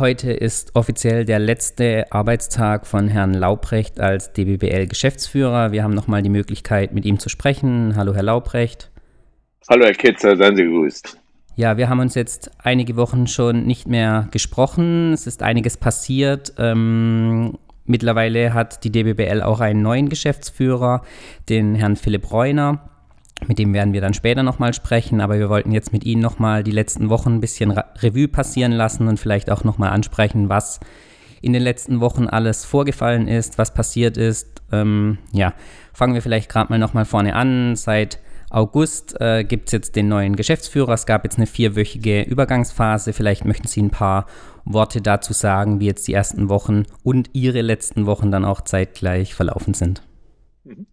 Heute ist offiziell der letzte Arbeitstag von Herrn Laubrecht als DBBL-Geschäftsführer. Wir haben nochmal die Möglichkeit, mit ihm zu sprechen. Hallo, Herr Laubrecht. Hallo, Herr Ketzer, seien Sie gegrüßt. Ja, wir haben uns jetzt einige Wochen schon nicht mehr gesprochen. Es ist einiges passiert. Ähm, mittlerweile hat die DBBL auch einen neuen Geschäftsführer, den Herrn Philipp Reuner. Mit dem werden wir dann später nochmal sprechen, aber wir wollten jetzt mit Ihnen nochmal die letzten Wochen ein bisschen Revue passieren lassen und vielleicht auch nochmal ansprechen, was in den letzten Wochen alles vorgefallen ist, was passiert ist. Ähm, ja, fangen wir vielleicht gerade mal nochmal vorne an. Seit August äh, gibt es jetzt den neuen Geschäftsführer. Es gab jetzt eine vierwöchige Übergangsphase. Vielleicht möchten Sie ein paar Worte dazu sagen, wie jetzt die ersten Wochen und Ihre letzten Wochen dann auch zeitgleich verlaufen sind. Mhm.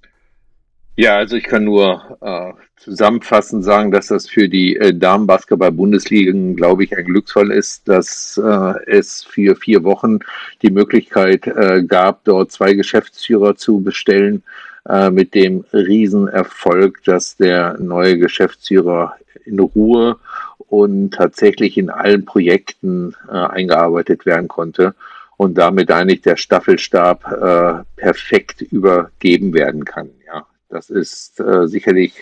Ja, also ich kann nur äh, zusammenfassend sagen, dass das für die äh, Damenbasketball-Bundesligen, glaube ich, ein Glücksfall ist, dass äh, es für vier Wochen die Möglichkeit äh, gab, dort zwei Geschäftsführer zu bestellen, äh, mit dem Riesenerfolg, dass der neue Geschäftsführer in Ruhe und tatsächlich in allen Projekten äh, eingearbeitet werden konnte und damit eigentlich der Staffelstab äh, perfekt übergeben werden kann. Ja, das ist äh, sicherlich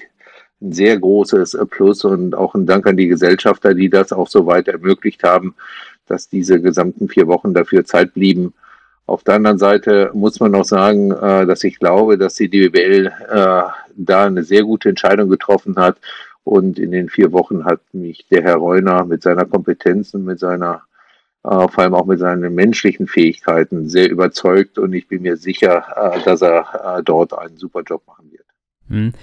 ein sehr großes Plus und auch ein Dank an die Gesellschafter, die das auch so weit ermöglicht haben, dass diese gesamten vier Wochen dafür Zeit blieben. Auf der anderen Seite muss man noch sagen, äh, dass ich glaube, dass die DBL äh, da eine sehr gute Entscheidung getroffen hat. Und in den vier Wochen hat mich der Herr Reuner mit seiner Kompetenz und mit seiner äh, vor allem auch mit seinen menschlichen Fähigkeiten sehr überzeugt und ich bin mir sicher, äh, dass er äh, dort einen super Job machen wird. Hm.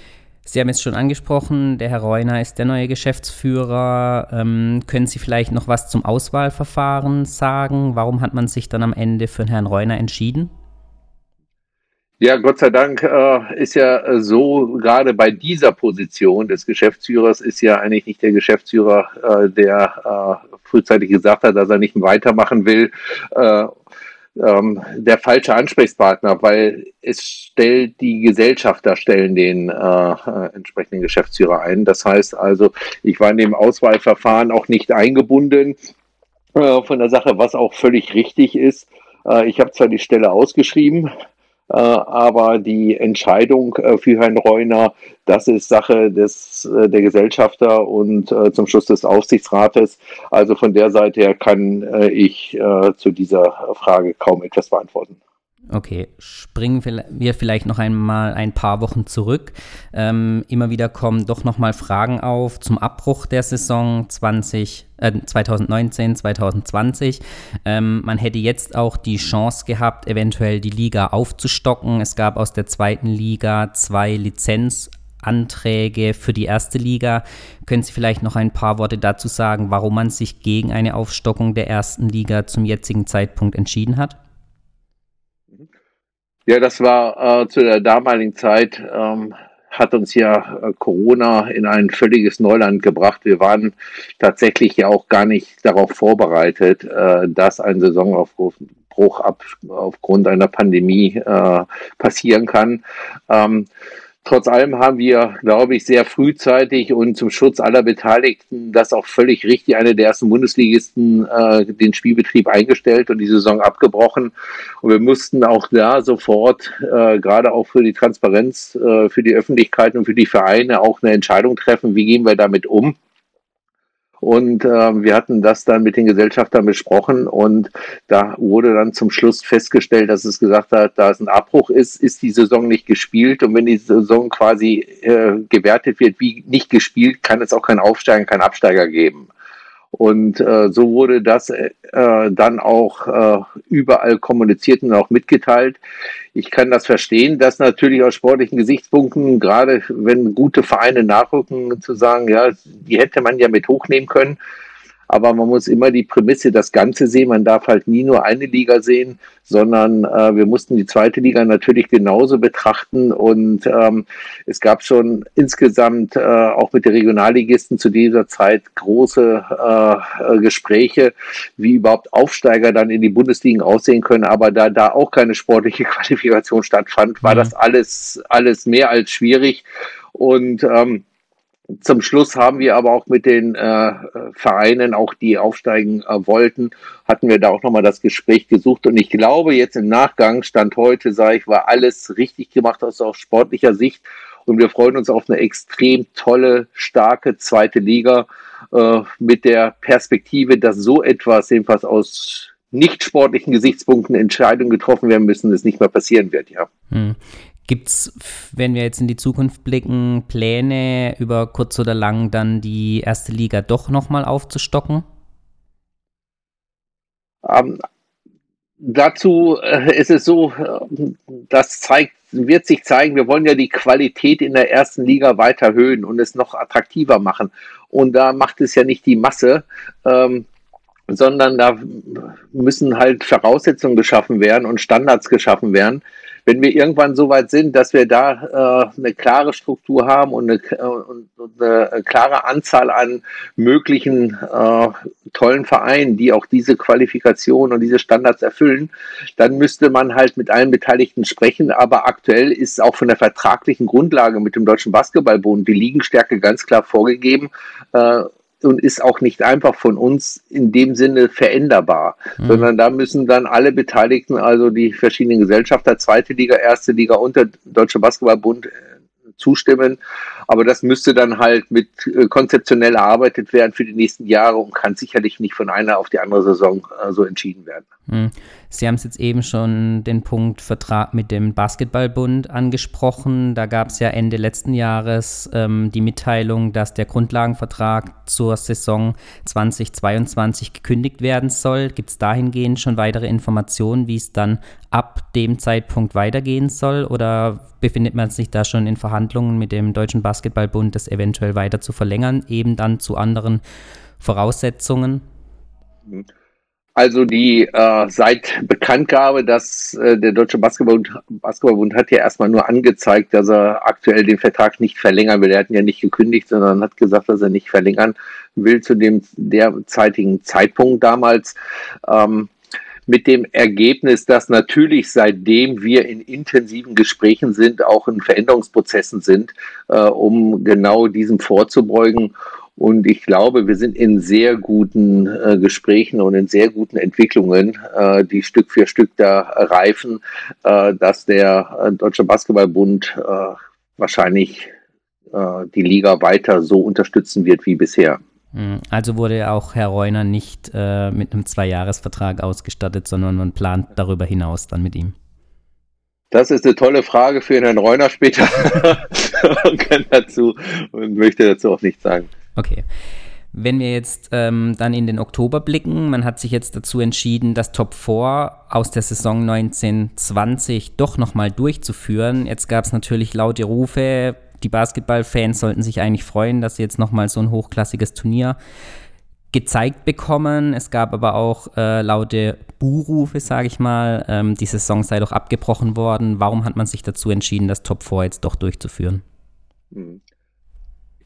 Sie haben es schon angesprochen, der Herr Reuner ist der neue Geschäftsführer. Ähm, können Sie vielleicht noch was zum Auswahlverfahren sagen? Warum hat man sich dann am Ende für den Herrn Reuner entschieden? Ja, Gott sei Dank äh, ist ja so, gerade bei dieser Position des Geschäftsführers ist ja eigentlich nicht der Geschäftsführer, äh, der äh, frühzeitig gesagt hat, dass er nicht weitermachen will, äh, ähm, der falsche Ansprechpartner, weil es stellt die Gesellschafter stellen den äh, äh, entsprechenden Geschäftsführer ein. Das heißt also, ich war in dem Auswahlverfahren auch nicht eingebunden äh, von der Sache, was auch völlig richtig ist. Äh, ich habe zwar die Stelle ausgeschrieben, äh, aber die Entscheidung äh, für Herrn Reuner, das ist Sache des, äh, der Gesellschafter und zum Schluss des Aufsichtsrates. Also von der Seite her kann ich zu dieser Frage kaum etwas beantworten. Okay, springen wir vielleicht noch einmal ein paar Wochen zurück. Ähm, immer wieder kommen doch nochmal Fragen auf zum Abbruch der Saison 20, äh, 2019, 2020. Ähm, man hätte jetzt auch die Chance gehabt, eventuell die Liga aufzustocken. Es gab aus der zweiten Liga zwei Lizenzanträge für die erste Liga. Können Sie vielleicht noch ein paar Worte dazu sagen, warum man sich gegen eine Aufstockung der ersten Liga zum jetzigen Zeitpunkt entschieden hat? Ja, das war äh, zu der damaligen Zeit, ähm, hat uns ja äh, Corona in ein völliges Neuland gebracht. Wir waren tatsächlich ja auch gar nicht darauf vorbereitet, äh, dass ein Saisonaufbruch ab, aufgrund einer Pandemie äh, passieren kann. Ähm, Trotz allem haben wir, glaube ich, sehr frühzeitig und zum Schutz aller Beteiligten das auch völlig richtig, eine der ersten Bundesligisten, äh, den Spielbetrieb eingestellt und die Saison abgebrochen. Und wir mussten auch da sofort, äh, gerade auch für die Transparenz, äh, für die Öffentlichkeit und für die Vereine auch eine Entscheidung treffen, wie gehen wir damit um. Und äh, wir hatten das dann mit den Gesellschaftern besprochen und da wurde dann zum Schluss festgestellt, dass es gesagt hat, da es ein Abbruch ist, ist die Saison nicht gespielt. Und wenn die Saison quasi äh, gewertet wird wie nicht gespielt, kann es auch kein Aufsteiger, kein Absteiger geben. Und äh, so wurde das äh, dann auch äh, überall kommuniziert und auch mitgeteilt. Ich kann das verstehen, dass natürlich aus sportlichen Gesichtspunkten, gerade wenn gute Vereine nachrücken, zu sagen, ja, die hätte man ja mit hochnehmen können. Aber man muss immer die Prämisse, das Ganze sehen. Man darf halt nie nur eine Liga sehen, sondern äh, wir mussten die zweite Liga natürlich genauso betrachten. Und ähm, es gab schon insgesamt äh, auch mit den Regionalligisten zu dieser Zeit große äh, Gespräche, wie überhaupt Aufsteiger dann in die Bundesligen aussehen können. Aber da da auch keine sportliche Qualifikation stattfand, war mhm. das alles, alles mehr als schwierig. Und ähm, zum Schluss haben wir aber auch mit den äh, Vereinen, auch die aufsteigen äh, wollten, hatten wir da auch nochmal das Gespräch gesucht. Und ich glaube, jetzt im Nachgang, Stand heute, sage ich, war alles richtig gemacht aus auch sportlicher Sicht. Und wir freuen uns auf eine extrem tolle, starke zweite Liga äh, mit der Perspektive, dass so etwas, jedenfalls aus nicht sportlichen Gesichtspunkten Entscheidungen getroffen werden müssen, das nicht mehr passieren wird, ja. Hm. Gibt es, wenn wir jetzt in die Zukunft blicken, Pläne über kurz oder lang dann die erste Liga doch nochmal aufzustocken? Ähm, dazu äh, ist es so, das zeigt, wird sich zeigen, wir wollen ja die Qualität in der ersten Liga weiter erhöhen und es noch attraktiver machen. Und da macht es ja nicht die Masse, ähm, sondern da müssen halt Voraussetzungen geschaffen werden und Standards geschaffen werden, wenn wir irgendwann so weit sind, dass wir da äh, eine klare Struktur haben und eine, äh, und eine klare Anzahl an möglichen äh, tollen Vereinen, die auch diese Qualifikation und diese Standards erfüllen, dann müsste man halt mit allen Beteiligten sprechen. Aber aktuell ist auch von der vertraglichen Grundlage mit dem Deutschen Basketballbund die Liegenstärke ganz klar vorgegeben. Äh, und ist auch nicht einfach von uns in dem Sinne veränderbar, mhm. sondern da müssen dann alle Beteiligten, also die verschiedenen Gesellschafter, zweite Liga, erste Liga und der Deutsche Basketballbund äh, zustimmen. Aber das müsste dann halt mit äh, konzeptionell erarbeitet werden für die nächsten Jahre und kann sicherlich nicht von einer auf die andere Saison äh, so entschieden werden. Hm. Sie haben es jetzt eben schon den Punkt Vertrag mit dem Basketballbund angesprochen. Da gab es ja Ende letzten Jahres ähm, die Mitteilung, dass der Grundlagenvertrag zur Saison 2022 gekündigt werden soll. Gibt es dahingehend schon weitere Informationen, wie es dann ab dem Zeitpunkt weitergehen soll? Oder befindet man sich da schon in Verhandlungen mit dem Deutschen Basketballbund, das eventuell weiter zu verlängern, eben dann zu anderen Voraussetzungen? Also die äh, seit Bekanntgabe, dass äh, der Deutsche Basketballbund, Basketballbund hat ja erstmal nur angezeigt, dass er aktuell den Vertrag nicht verlängern will. Er hat ihn ja nicht gekündigt, sondern hat gesagt, dass er nicht verlängern will zu dem derzeitigen Zeitpunkt damals. Ähm, mit dem Ergebnis, dass natürlich seitdem wir in intensiven Gesprächen sind, auch in Veränderungsprozessen sind, äh, um genau diesem vorzubeugen und ich glaube, wir sind in sehr guten äh, Gesprächen und in sehr guten Entwicklungen, äh, die Stück für Stück da reifen, äh, dass der äh, Deutsche Basketballbund äh, wahrscheinlich äh, die Liga weiter so unterstützen wird wie bisher. Hm, also wurde auch Herr Reuner nicht mit einem Zweijahresvertrag ausgestattet, sondern man plant darüber hinaus dann mit ihm. Das ist eine tolle Frage für Herrn Reuner später und dazu und möchte dazu auch nichts sagen. Okay. Wenn wir jetzt ähm, dann in den Oktober blicken, man hat sich jetzt dazu entschieden, das Top 4 aus der Saison 1920 doch nochmal durchzuführen. Jetzt gab es natürlich laute Rufe, die Basketballfans sollten sich eigentlich freuen, dass sie jetzt nochmal so ein hochklassiges Turnier gezeigt bekommen. Es gab aber auch äh, laute Buhrufe, sage ich mal. Ähm, die Saison sei doch abgebrochen worden. Warum hat man sich dazu entschieden, das Top 4 jetzt doch durchzuführen?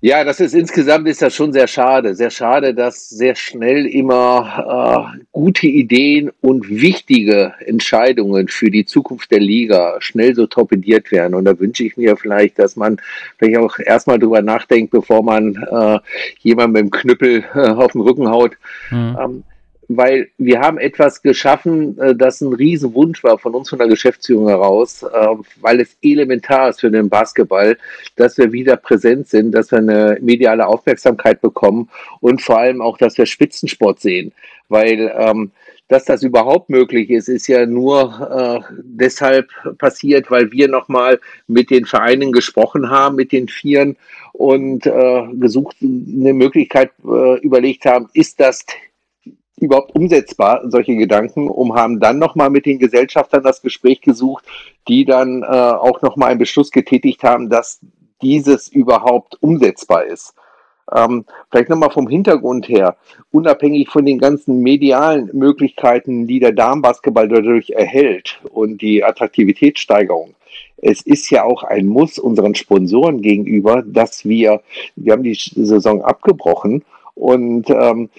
Ja, das ist insgesamt ist das schon sehr schade. Sehr schade, dass sehr schnell immer äh, gute Ideen und wichtige Entscheidungen für die Zukunft der Liga schnell so torpediert werden. Und da wünsche ich mir vielleicht, dass man vielleicht auch erstmal drüber nachdenkt, bevor man äh, jemand mit dem Knüppel äh, auf den Rücken haut. Mhm. Ähm, weil wir haben etwas geschaffen, äh, das ein Riesenwunsch war von uns von der Geschäftsführung heraus, äh, weil es elementar ist für den Basketball, dass wir wieder präsent sind, dass wir eine mediale Aufmerksamkeit bekommen und vor allem auch, dass wir Spitzensport sehen, weil ähm, dass das überhaupt möglich ist, ist ja nur äh, deshalb passiert, weil wir nochmal mit den Vereinen gesprochen haben, mit den Vieren und äh, gesucht, eine Möglichkeit äh, überlegt haben, ist das überhaupt umsetzbar, solche Gedanken, um haben dann nochmal mit den Gesellschaftern das Gespräch gesucht, die dann äh, auch nochmal einen Beschluss getätigt haben, dass dieses überhaupt umsetzbar ist. Ähm, vielleicht nochmal vom Hintergrund her, unabhängig von den ganzen medialen Möglichkeiten, die der Damenbasketball dadurch erhält und die Attraktivitätssteigerung. Es ist ja auch ein Muss unseren Sponsoren gegenüber, dass wir, wir haben die Saison abgebrochen und ähm,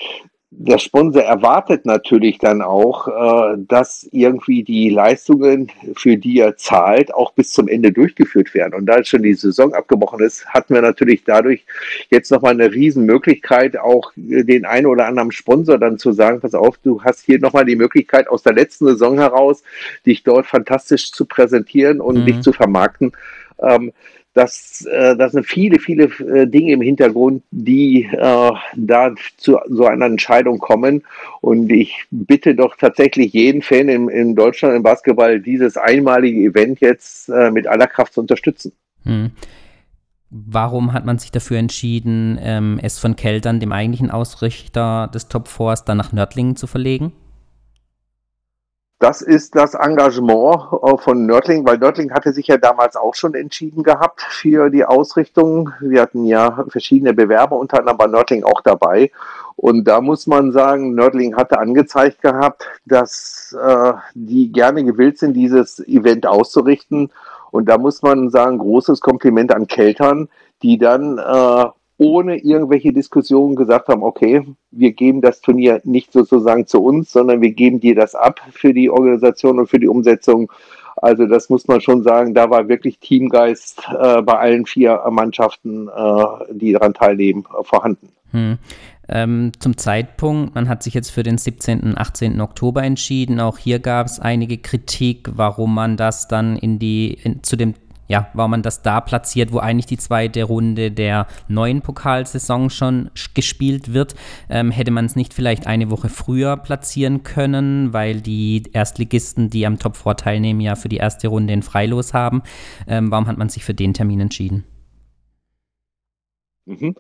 der Sponsor erwartet natürlich dann auch, äh, dass irgendwie die Leistungen, für die er zahlt, auch bis zum Ende durchgeführt werden. Und da schon die Saison abgebrochen ist, hatten wir natürlich dadurch jetzt nochmal eine Riesenmöglichkeit, auch den einen oder anderen Sponsor dann zu sagen, pass auf, du hast hier nochmal die Möglichkeit aus der letzten Saison heraus, dich dort fantastisch zu präsentieren und mhm. dich zu vermarkten. Ähm, das, äh, das sind viele, viele äh, Dinge im Hintergrund, die äh, da zu so einer Entscheidung kommen. Und ich bitte doch tatsächlich jeden Fan in, in Deutschland im Basketball, dieses einmalige Event jetzt äh, mit aller Kraft zu unterstützen. Hm. Warum hat man sich dafür entschieden, ähm, es von Keltern, dem eigentlichen Ausrichter des Top Fours, dann nach Nördlingen zu verlegen? Das ist das Engagement äh, von Nördling, weil Nördling hatte sich ja damals auch schon entschieden gehabt für die Ausrichtung. Wir hatten ja verschiedene Bewerber, unter anderem war Nördling auch dabei. Und da muss man sagen, Nördling hatte angezeigt gehabt, dass äh, die gerne gewillt sind, dieses Event auszurichten. Und da muss man sagen, großes Kompliment an Keltern, die dann äh, ohne irgendwelche Diskussionen gesagt haben, okay, wir geben das Turnier nicht sozusagen zu uns, sondern wir geben dir das ab für die Organisation und für die Umsetzung. Also das muss man schon sagen, da war wirklich Teamgeist äh, bei allen vier Mannschaften, äh, die daran teilnehmen, äh, vorhanden. Hm. Ähm, zum Zeitpunkt, man hat sich jetzt für den 17. und 18. Oktober entschieden. Auch hier gab es einige Kritik, warum man das dann in die in, zu dem ja, war man das da platziert, wo eigentlich die zweite Runde der neuen Pokalsaison schon gespielt wird. Ähm, hätte man es nicht vielleicht eine Woche früher platzieren können, weil die Erstligisten, die am Top 4 teilnehmen, ja für die erste Runde ein Freilos haben. Ähm, warum hat man sich für den Termin entschieden? Mhm.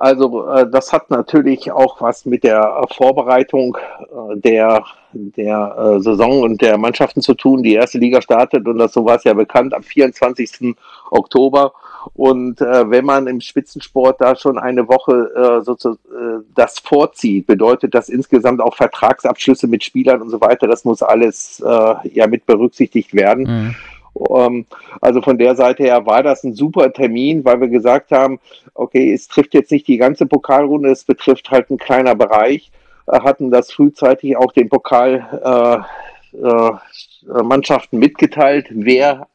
Also äh, das hat natürlich auch was mit der Vorbereitung äh, der, der äh, Saison und der Mannschaften zu tun. Die erste Liga startet und das so war es ja bekannt am 24. Oktober. Und äh, wenn man im Spitzensport da schon eine Woche äh, sozusagen äh, das vorzieht, bedeutet das insgesamt auch Vertragsabschlüsse mit Spielern und so weiter. Das muss alles äh, ja mit berücksichtigt werden. Mhm. Ähm, also von der Seite her war das ein super Termin, weil wir gesagt haben, okay, es trifft jetzt nicht die ganze Pokalrunde, es betrifft halt einen kleiner Bereich, äh, hatten das frühzeitig auch den Pokalmannschaften äh, äh, mitgeteilt, wer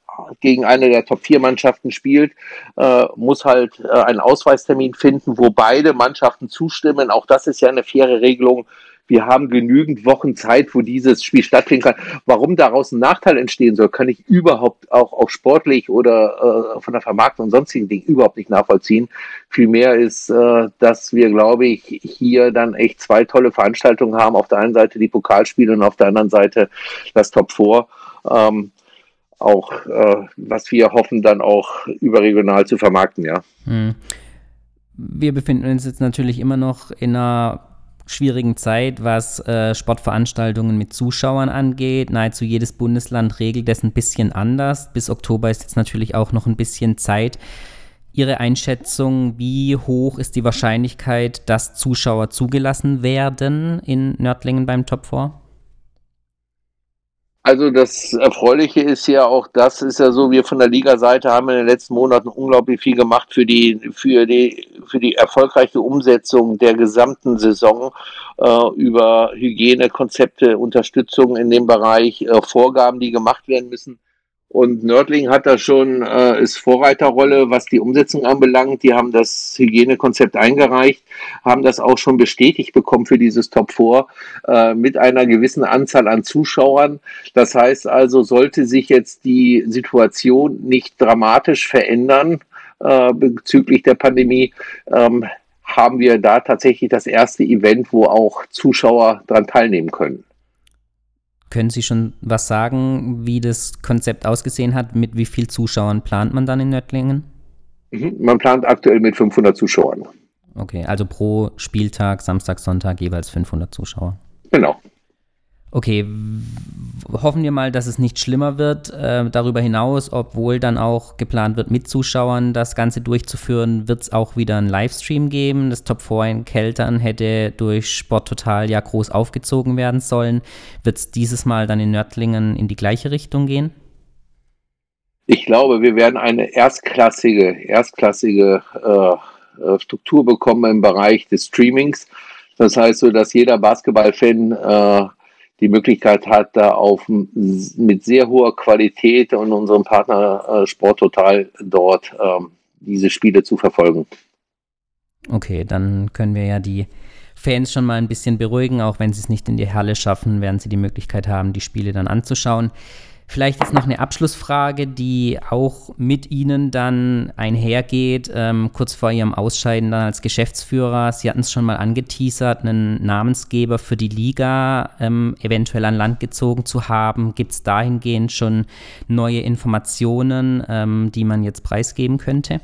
gegen eine der Top 4 Mannschaften spielt, äh, muss halt äh, einen Ausweistermin finden, wo beide Mannschaften zustimmen. Auch das ist ja eine faire Regelung wir haben genügend Wochen Zeit, wo dieses Spiel stattfinden kann. Warum daraus ein Nachteil entstehen soll, kann ich überhaupt auch, auch sportlich oder äh, von der Vermarktung und sonstigen Dingen überhaupt nicht nachvollziehen. Vielmehr ist, äh, dass wir, glaube ich, hier dann echt zwei tolle Veranstaltungen haben. Auf der einen Seite die Pokalspiele und auf der anderen Seite das Top 4. Ähm, auch, äh, was wir hoffen, dann auch überregional zu vermarkten, ja. Hm. Wir befinden uns jetzt natürlich immer noch in einer schwierigen Zeit, was äh, Sportveranstaltungen mit Zuschauern angeht. Nahezu jedes Bundesland regelt das ein bisschen anders. Bis Oktober ist jetzt natürlich auch noch ein bisschen Zeit. Ihre Einschätzung, wie hoch ist die Wahrscheinlichkeit, dass Zuschauer zugelassen werden in Nördlingen beim Top 4? Also das Erfreuliche ist ja auch, das ist ja so, wir von der Liga-Seite haben in den letzten Monaten unglaublich viel gemacht für die, für die, für die erfolgreiche Umsetzung der gesamten Saison äh, über Hygienekonzepte, Unterstützung in dem Bereich, äh, Vorgaben, die gemacht werden müssen. Und Nördling hat da schon, äh, ist Vorreiterrolle, was die Umsetzung anbelangt. Die haben das Hygienekonzept eingereicht, haben das auch schon bestätigt bekommen für dieses Top 4 äh, mit einer gewissen Anzahl an Zuschauern. Das heißt also, sollte sich jetzt die Situation nicht dramatisch verändern äh, bezüglich der Pandemie, ähm, haben wir da tatsächlich das erste Event, wo auch Zuschauer daran teilnehmen können. Können Sie schon was sagen, wie das Konzept ausgesehen hat? Mit wie vielen Zuschauern plant man dann in Nördlingen? Mhm, man plant aktuell mit 500 Zuschauern. Okay, also pro Spieltag, Samstag, Sonntag jeweils 500 Zuschauer. Genau. Okay, hoffen wir mal, dass es nicht schlimmer wird. Äh, darüber hinaus, obwohl dann auch geplant wird, mit Zuschauern das Ganze durchzuführen, wird es auch wieder einen Livestream geben. Das Top 4 in Keltern hätte durch Sport Total ja groß aufgezogen werden sollen. Wird es dieses Mal dann in Nördlingen in die gleiche Richtung gehen? Ich glaube, wir werden eine erstklassige, erstklassige äh, äh Struktur bekommen im Bereich des Streamings Das heißt so, dass jeder Basketballfan äh, die Möglichkeit hat, da auf mit sehr hoher Qualität und unserem Partner äh, Sport Total dort ähm, diese Spiele zu verfolgen. Okay, dann können wir ja die Fans schon mal ein bisschen beruhigen, auch wenn sie es nicht in die Halle schaffen, werden sie die Möglichkeit haben, die Spiele dann anzuschauen. Vielleicht ist noch eine Abschlussfrage, die auch mit Ihnen dann einhergeht, ähm, kurz vor Ihrem Ausscheiden dann als Geschäftsführer. Sie hatten es schon mal angeteasert, einen Namensgeber für die Liga ähm, eventuell an Land gezogen zu haben. Gibt es dahingehend schon neue Informationen, ähm, die man jetzt preisgeben könnte?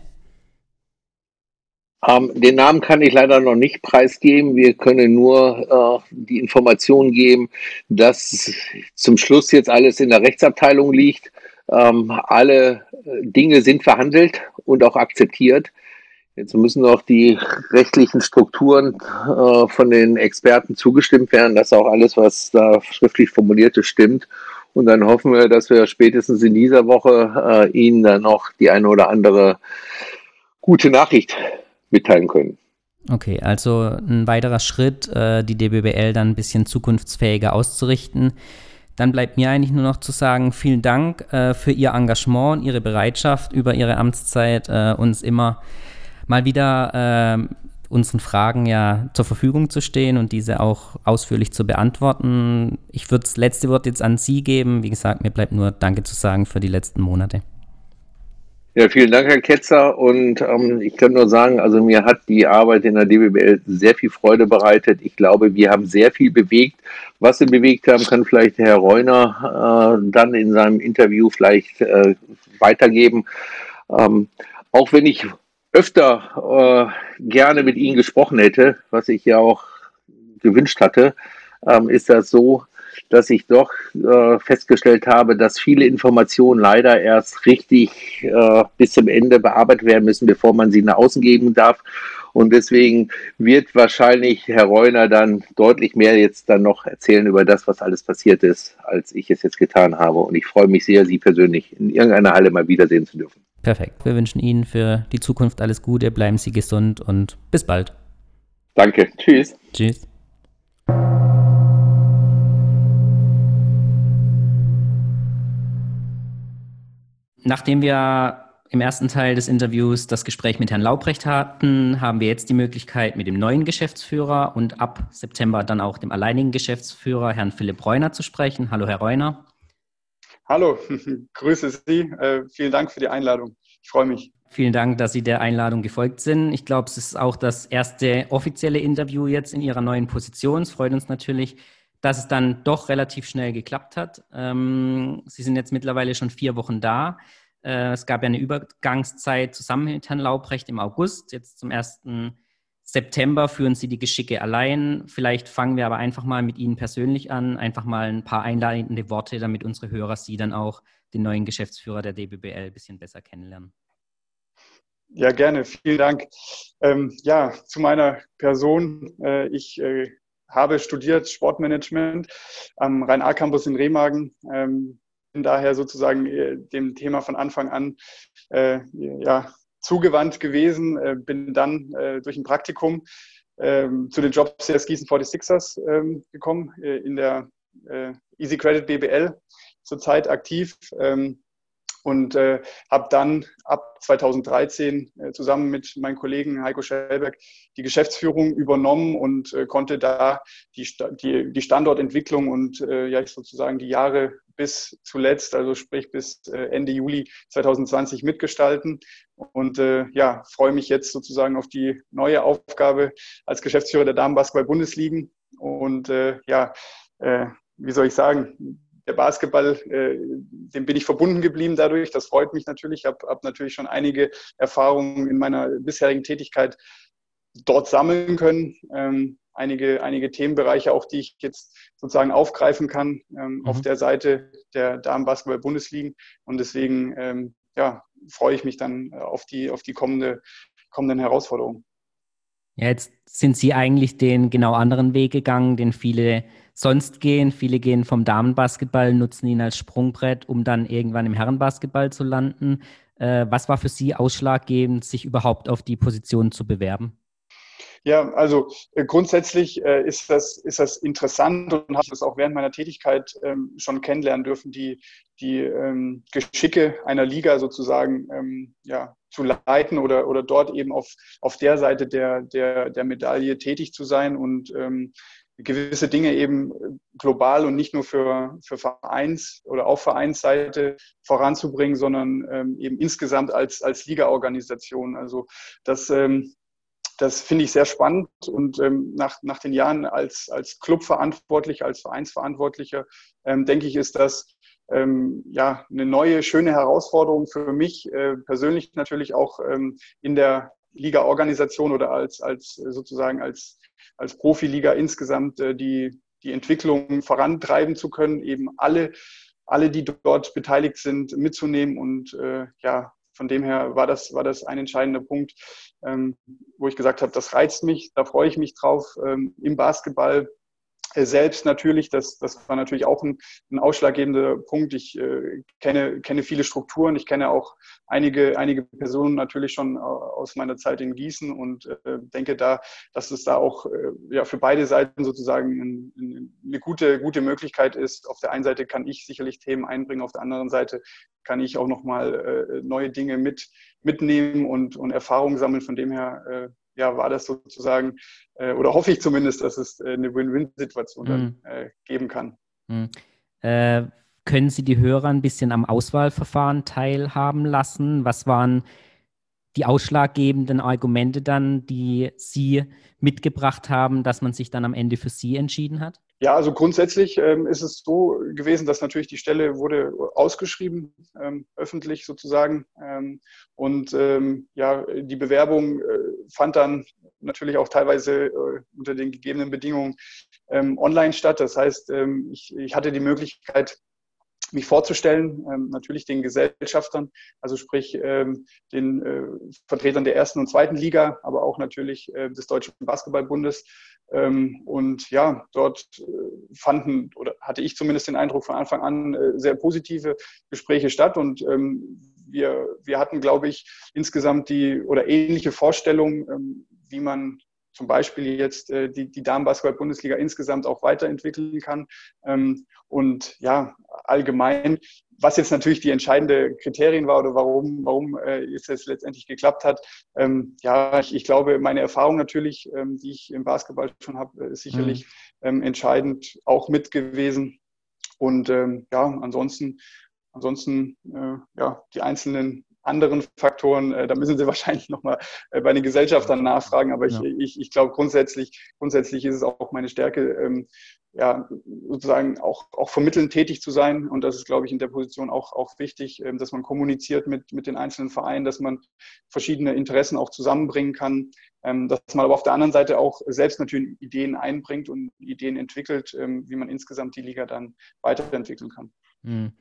Ähm, den Namen kann ich leider noch nicht preisgeben. Wir können nur äh, die Information geben, dass zum Schluss jetzt alles in der Rechtsabteilung liegt. Ähm, alle äh, Dinge sind verhandelt und auch akzeptiert. Jetzt müssen noch die rechtlichen Strukturen äh, von den Experten zugestimmt werden, dass auch alles, was da schriftlich formuliert ist, stimmt. Und dann hoffen wir, dass wir spätestens in dieser Woche äh, Ihnen dann noch die eine oder andere gute Nachricht mitteilen können. Okay, also ein weiterer Schritt, äh, die DBBL dann ein bisschen zukunftsfähiger auszurichten. Dann bleibt mir eigentlich nur noch zu sagen, vielen Dank äh, für Ihr Engagement und Ihre Bereitschaft, über Ihre Amtszeit äh, uns immer mal wieder unseren Fragen ja zur Verfügung zu stehen und diese auch ausführlich zu beantworten. Ich würde das letzte Wort jetzt an Sie geben. Wie gesagt, mir bleibt nur Danke zu sagen für die letzten Monate. Ja, vielen Dank, Herr Ketzer. Und ähm, ich kann nur sagen, also mir hat die Arbeit in der DBBL sehr viel Freude bereitet. Ich glaube, wir haben sehr viel bewegt. Was wir bewegt haben, kann vielleicht Herr Reuner äh, dann in seinem Interview vielleicht äh, weitergeben. Ähm, auch wenn ich öfter äh, gerne mit Ihnen gesprochen hätte, was ich ja auch gewünscht hatte, ähm, ist das so, dass ich doch äh, festgestellt habe, dass viele Informationen leider erst richtig äh, bis zum Ende bearbeitet werden müssen, bevor man sie nach außen geben darf. Und deswegen wird wahrscheinlich Herr Reuner dann deutlich mehr jetzt dann noch erzählen über das, was alles passiert ist, als ich es jetzt getan habe. Und ich freue mich sehr, Sie persönlich in irgendeiner Halle mal wiedersehen zu dürfen. Perfekt. Wir wünschen Ihnen für die Zukunft alles Gute, bleiben Sie gesund und bis bald. Danke. Tschüss. Tschüss. Nachdem wir im ersten Teil des Interviews das Gespräch mit Herrn Laubrecht hatten, haben wir jetzt die Möglichkeit, mit dem neuen Geschäftsführer und ab September dann auch dem alleinigen Geschäftsführer, Herrn Philipp Reuner, zu sprechen. Hallo, Herr Reuner. Hallo, grüße Sie. Äh, vielen Dank für die Einladung. Ich freue mich. Vielen Dank, dass Sie der Einladung gefolgt sind. Ich glaube, es ist auch das erste offizielle Interview jetzt in Ihrer neuen Position. Es freut uns natürlich, dass es dann doch relativ schnell geklappt hat. Ähm, Sie sind jetzt mittlerweile schon vier Wochen da. Äh, es gab ja eine Übergangszeit zusammen mit Herrn Laubrecht im August. Jetzt zum 1. September führen Sie die Geschicke allein. Vielleicht fangen wir aber einfach mal mit Ihnen persönlich an. Einfach mal ein paar einleitende Worte, damit unsere Hörer Sie dann auch, den neuen Geschäftsführer der DBBL, ein bisschen besser kennenlernen. Ja, gerne. Vielen Dank. Ähm, ja, zu meiner Person. Äh, ich äh, habe studiert Sportmanagement am Rhein-A-Campus in Remagen. Ähm, bin daher sozusagen äh, dem Thema von Anfang an äh, ja, zugewandt gewesen, äh, bin dann äh, durch ein Praktikum ähm, zu den Jobs CS Gießen 46ers ähm, gekommen, äh, in der äh, Easy Credit BBL zurzeit aktiv. Ähm, und äh, habe dann ab 2013 äh, zusammen mit meinem Kollegen Heiko Schellberg die Geschäftsführung übernommen und äh, konnte da die, die, die Standortentwicklung und äh, ja sozusagen die Jahre bis zuletzt, also sprich bis äh, Ende Juli 2020 mitgestalten. Und äh, ja, freue mich jetzt sozusagen auf die neue Aufgabe als Geschäftsführer der Damenbasketball-Bundesligen. Und äh, ja, äh, wie soll ich sagen, der Basketball, äh, dem bin ich verbunden geblieben dadurch. Das freut mich natürlich. Ich habe hab natürlich schon einige Erfahrungen in meiner bisherigen Tätigkeit dort sammeln können. Ähm, einige, einige Themenbereiche auch, die ich jetzt sozusagen aufgreifen kann ähm, mhm. auf der Seite der Damenbasketball-Bundesligen. Und deswegen ähm, ja, freue ich mich dann auf die, auf die kommende, kommenden Herausforderungen. Ja, jetzt sind Sie eigentlich den genau anderen Weg gegangen, den viele sonst gehen. Viele gehen vom Damenbasketball, nutzen ihn als Sprungbrett, um dann irgendwann im Herrenbasketball zu landen. Äh, was war für Sie ausschlaggebend, sich überhaupt auf die Position zu bewerben? Ja, also äh, grundsätzlich äh, ist, das, ist das interessant und habe das auch während meiner Tätigkeit ähm, schon kennenlernen dürfen, die, die ähm, Geschicke einer Liga sozusagen ähm, ja, zu leiten oder, oder dort eben auf, auf der Seite der, der, der Medaille tätig zu sein und ähm, gewisse Dinge eben global und nicht nur für, für Vereins- oder auf Vereinsseite voranzubringen, sondern ähm, eben insgesamt als, als Liga-Organisation. Also das, ähm, das finde ich sehr spannend und ähm, nach, nach den Jahren als, als Clubverantwortlicher, als Vereinsverantwortlicher, ähm, denke ich, ist das ähm, ja eine neue, schöne Herausforderung für mich, äh, persönlich natürlich auch ähm, in der Liga-Organisation oder als, als sozusagen als als Profiliga insgesamt äh, die, die Entwicklung vorantreiben zu können, eben alle, alle, die dort beteiligt sind, mitzunehmen. Und äh, ja, von dem her war das, war das ein entscheidender Punkt, ähm, wo ich gesagt habe, das reizt mich, da freue ich mich drauf. Ähm, Im Basketball selbst natürlich, das, das war natürlich auch ein, ein ausschlaggebender Punkt. Ich äh, kenne, kenne viele Strukturen, ich kenne auch einige, einige Personen natürlich schon aus meiner Zeit in Gießen und äh, denke da, dass es da auch äh, ja, für beide Seiten sozusagen ein, eine gute, gute Möglichkeit ist. Auf der einen Seite kann ich sicherlich Themen einbringen, auf der anderen Seite kann ich auch nochmal äh, neue Dinge mit, mitnehmen und, und Erfahrungen sammeln. Von dem her äh, ja, war das sozusagen, äh, oder hoffe ich zumindest, dass es äh, eine Win-Win-Situation dann mhm. äh, geben kann. Mhm. Äh, können Sie die Hörer ein bisschen am Auswahlverfahren teilhaben lassen? Was waren die ausschlaggebenden Argumente dann, die Sie mitgebracht haben, dass man sich dann am Ende für Sie entschieden hat? Ja, also grundsätzlich ähm, ist es so gewesen, dass natürlich die Stelle wurde ausgeschrieben, ähm, öffentlich sozusagen. Ähm, und ähm, ja, die Bewerbung äh, fand dann natürlich auch teilweise äh, unter den gegebenen Bedingungen ähm, online statt. Das heißt, ähm, ich, ich hatte die Möglichkeit, mich vorzustellen, ähm, natürlich den Gesellschaftern, also sprich ähm, den äh, Vertretern der ersten und zweiten Liga, aber auch natürlich äh, des Deutschen Basketballbundes. Ähm, und ja, dort äh, fanden oder hatte ich zumindest den Eindruck von Anfang an äh, sehr positive Gespräche statt und ähm, wir, wir hatten, glaube ich, insgesamt die oder ähnliche Vorstellungen, ähm, wie man zum Beispiel jetzt äh, die, die Damenbasketball-Bundesliga insgesamt auch weiterentwickeln kann. Und ja, allgemein, was jetzt natürlich die entscheidende Kriterien war oder warum, warum äh, es jetzt letztendlich geklappt hat. Ähm, ja, ich, ich, glaube, meine Erfahrung natürlich, ähm, die ich im Basketball schon habe, ist sicherlich mhm. ähm, entscheidend auch mit gewesen. Und ähm, ja, ansonsten, ansonsten äh, ja, die einzelnen anderen Faktoren, äh, da müssen Sie wahrscheinlich nochmal äh, bei den Gesellschaftern nachfragen, aber ich, ja. ich, ich glaube grundsätzlich, grundsätzlich ist es auch meine Stärke, ähm, ja, sozusagen auch, auch vermittelnd tätig zu sein. Und das ist, glaube ich, in der Position auch, auch wichtig, ähm, dass man kommuniziert mit, mit den einzelnen Vereinen, dass man verschiedene Interessen auch zusammenbringen kann, ähm, dass man aber auf der anderen Seite auch selbst natürlich Ideen einbringt und Ideen entwickelt, ähm, wie man insgesamt die Liga dann weiterentwickeln kann. Mhm.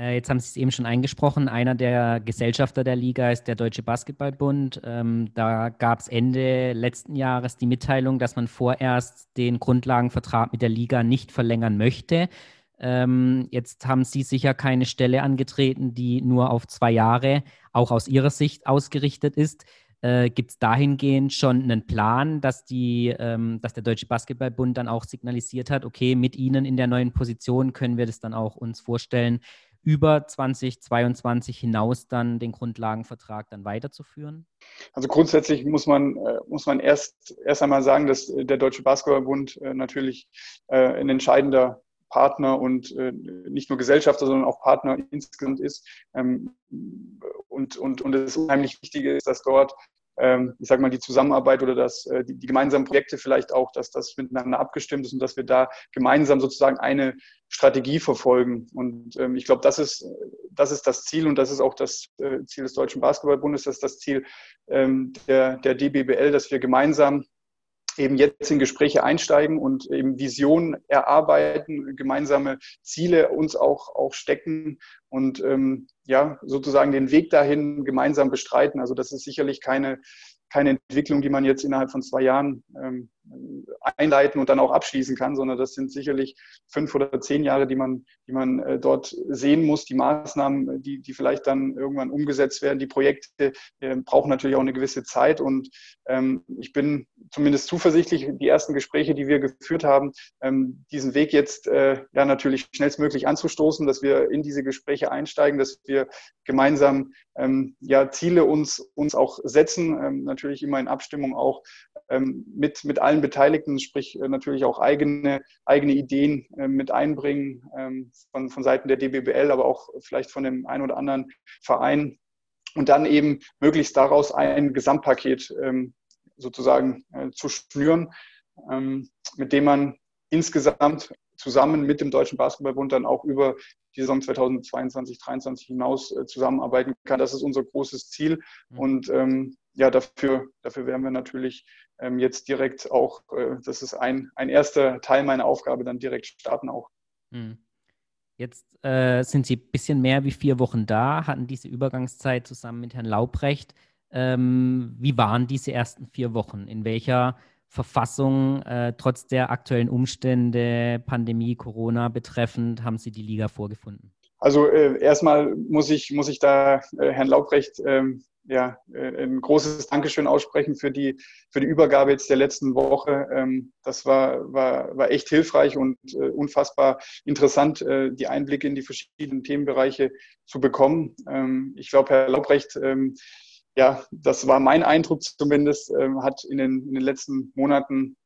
Äh, jetzt haben Sie es eben schon eingesprochen. Einer der Gesellschafter der Liga ist der Deutsche Basketballbund. Ähm, da gab es Ende letzten Jahres die Mitteilung, dass man vorerst den Grundlagenvertrag mit der Liga nicht verlängern möchte. Ähm, jetzt haben Sie sicher keine Stelle angetreten, die nur auf zwei Jahre auch aus Ihrer Sicht ausgerichtet ist. Äh, Gibt es dahingehend schon einen Plan, dass, die, ähm, dass der Deutsche Basketballbund dann auch signalisiert hat, okay, mit Ihnen in der neuen Position können wir das dann auch uns vorstellen, über 2022 hinaus dann den Grundlagenvertrag dann weiterzuführen? Also grundsätzlich muss man, äh, muss man erst, erst einmal sagen, dass der Deutsche Basketballbund äh, natürlich äh, ein entscheidender Partner und nicht nur Gesellschafter, sondern auch Partner insgesamt ist. Ähm, und, und, und es unheimlich wichtig ist, dass dort ich sage mal, die Zusammenarbeit oder das, äh, die, die, gemeinsamen Projekte vielleicht auch, dass das miteinander abgestimmt ist und dass wir da gemeinsam sozusagen eine Strategie verfolgen. Und ähm, ich glaube, das ist, das ist das Ziel und das ist auch das äh, Ziel des Deutschen Basketballbundes, das ist das Ziel ähm, der, der DBBL, dass wir gemeinsam eben jetzt in Gespräche einsteigen und eben Visionen erarbeiten, gemeinsame Ziele uns auch, auch stecken und ähm, ja, sozusagen den Weg dahin gemeinsam bestreiten. Also das ist sicherlich keine, keine Entwicklung, die man jetzt innerhalb von zwei Jahren ähm, einleiten und dann auch abschließen kann, sondern das sind sicherlich fünf oder zehn Jahre, die man, die man äh, dort sehen muss. Die Maßnahmen, die, die vielleicht dann irgendwann umgesetzt werden, die Projekte äh, brauchen natürlich auch eine gewisse Zeit. Und ähm, ich bin zumindest zuversichtlich, die ersten Gespräche, die wir geführt haben, ähm, diesen Weg jetzt äh, ja natürlich schnellstmöglich anzustoßen, dass wir in diese Gespräche einsteigen, dass wir gemeinsam ähm, ja Ziele uns, uns auch setzen, natürlich immer in Abstimmung auch mit, mit allen Beteiligten, sprich äh, natürlich auch eigene, eigene Ideen äh, mit einbringen ähm, von, von Seiten der DBBL, aber auch vielleicht von dem einen oder anderen Verein und dann eben möglichst daraus ein Gesamtpaket ähm, sozusagen äh, zu schnüren, ähm, mit dem man insgesamt zusammen mit dem Deutschen Basketballbund dann auch über die Saison 2022, 2023 hinaus zusammenarbeiten kann. Das ist unser großes Ziel. Mhm. Und ähm, ja, dafür, dafür werden wir natürlich ähm, jetzt direkt auch, äh, das ist ein, ein erster Teil meiner Aufgabe, dann direkt starten auch. Mhm. Jetzt äh, sind Sie ein bisschen mehr wie vier Wochen da, hatten diese Übergangszeit zusammen mit Herrn Laubrecht. Ähm, wie waren diese ersten vier Wochen? In welcher Verfassung, äh, trotz der aktuellen Umstände, Pandemie, Corona betreffend, haben Sie die Liga vorgefunden? Also äh, erstmal muss ich, muss ich da äh, Herrn Laubrecht ähm, ja, äh, ein großes Dankeschön aussprechen für die, für die Übergabe jetzt der letzten Woche. Ähm, das war, war, war echt hilfreich und äh, unfassbar interessant, äh, die Einblicke in die verschiedenen Themenbereiche zu bekommen. Ähm, ich glaube, Herr Laubrecht, ähm, ja, das war mein Eindruck zumindest, hat in den, in den letzten Monaten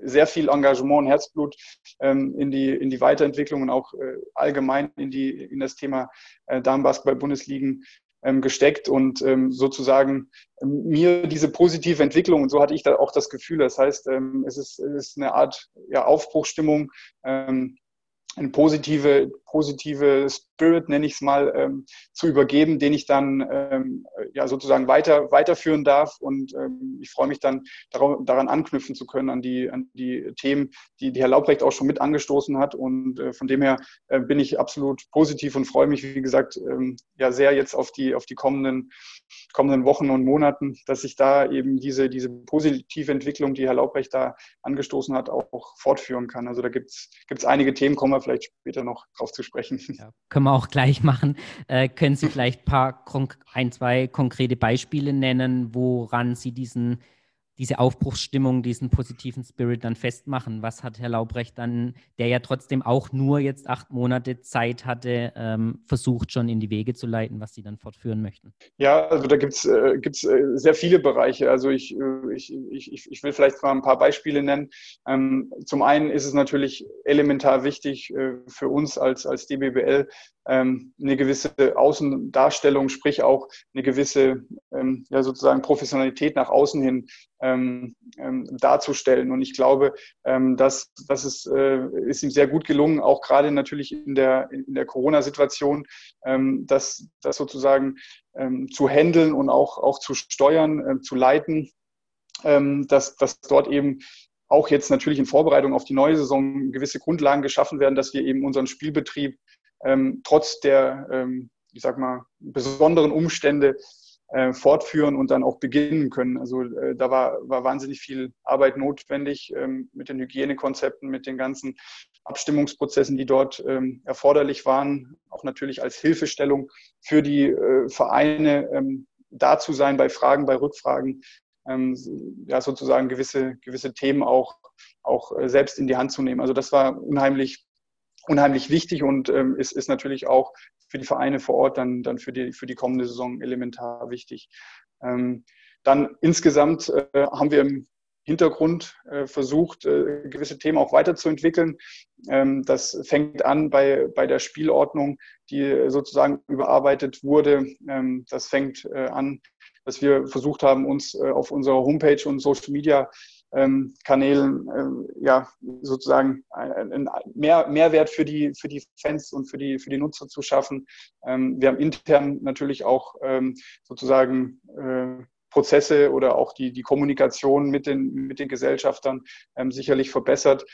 sehr viel Engagement und Herzblut in, die, in die Weiterentwicklung und auch allgemein in, die, in das Thema Damenbasketball-Bundesligen gesteckt und ähm, sozusagen ähm, mir diese positive Entwicklung, und so hatte ich da auch das Gefühl, das heißt, ähm, es, ist, es ist eine Art ja, Aufbruchstimmung, ähm, eine positive, positive Spirit, nenne ich es mal, ähm, zu übergeben, den ich dann ähm, ja sozusagen weiter, weiterführen darf. Und ähm, ich freue mich dann daran, daran anknüpfen zu können, an die, an die Themen, die, die Herr Laubrecht auch schon mit angestoßen hat. Und äh, von dem her äh, bin ich absolut positiv und freue mich, wie gesagt, ähm, ja sehr jetzt auf die, auf die kommenden, kommenden Wochen und Monaten, dass ich da eben diese, diese positive Entwicklung, die Herr Laubrecht da angestoßen hat, auch, auch fortführen kann. Also da gibt es einige Themen, kommen wir vielleicht später noch drauf zu sprechen. Ja, können wir auch gleich machen. Äh, können Sie vielleicht ein paar, ein, zwei konkrete Beispiele nennen, woran Sie diesen diese Aufbruchsstimmung, diesen positiven Spirit dann festmachen? Was hat Herr Laubrecht dann, der ja trotzdem auch nur jetzt acht Monate Zeit hatte, ähm, versucht schon in die Wege zu leiten, was Sie dann fortführen möchten? Ja, also da gibt es äh, äh, sehr viele Bereiche. Also ich, äh, ich, ich, ich will vielleicht mal ein paar Beispiele nennen. Ähm, zum einen ist es natürlich elementar wichtig äh, für uns als, als DBBL, ähm, eine gewisse Außendarstellung, sprich auch eine gewisse ähm, ja, sozusagen Professionalität nach außen hin ähm, ähm, darzustellen. Und ich glaube, ähm, dass das ist, äh, ist ihm sehr gut gelungen, auch gerade natürlich in der, in der Corona-Situation, ähm, das, das sozusagen ähm, zu handeln und auch, auch zu steuern, äh, zu leiten, ähm, dass, dass dort eben auch jetzt natürlich in Vorbereitung auf die neue Saison gewisse Grundlagen geschaffen werden, dass wir eben unseren Spielbetrieb ähm, trotz der, ähm, ich sag mal, besonderen Umstände äh, fortführen und dann auch beginnen können. Also äh, da war, war wahnsinnig viel Arbeit notwendig ähm, mit den Hygienekonzepten, mit den ganzen Abstimmungsprozessen, die dort ähm, erforderlich waren, auch natürlich als Hilfestellung für die äh, Vereine ähm, da zu sein bei Fragen, bei Rückfragen, ähm, ja sozusagen gewisse, gewisse Themen auch, auch äh, selbst in die Hand zu nehmen. Also das war unheimlich unheimlich wichtig und ähm, ist, ist natürlich auch für die Vereine vor Ort dann, dann für, die, für die kommende Saison elementar wichtig. Ähm, dann insgesamt äh, haben wir im Hintergrund äh, versucht, äh, gewisse Themen auch weiterzuentwickeln. Ähm, das fängt an bei, bei der Spielordnung, die sozusagen überarbeitet wurde. Ähm, das fängt äh, an, dass wir versucht haben, uns äh, auf unserer Homepage und Social Media ähm, Kanälen ähm, ja sozusagen einen mehr, Mehrwert für die, für die Fans und für die, für die Nutzer zu schaffen. Ähm, wir haben intern natürlich auch ähm, sozusagen äh, Prozesse oder auch die, die Kommunikation mit den, mit den Gesellschaftern ähm, sicherlich verbessert.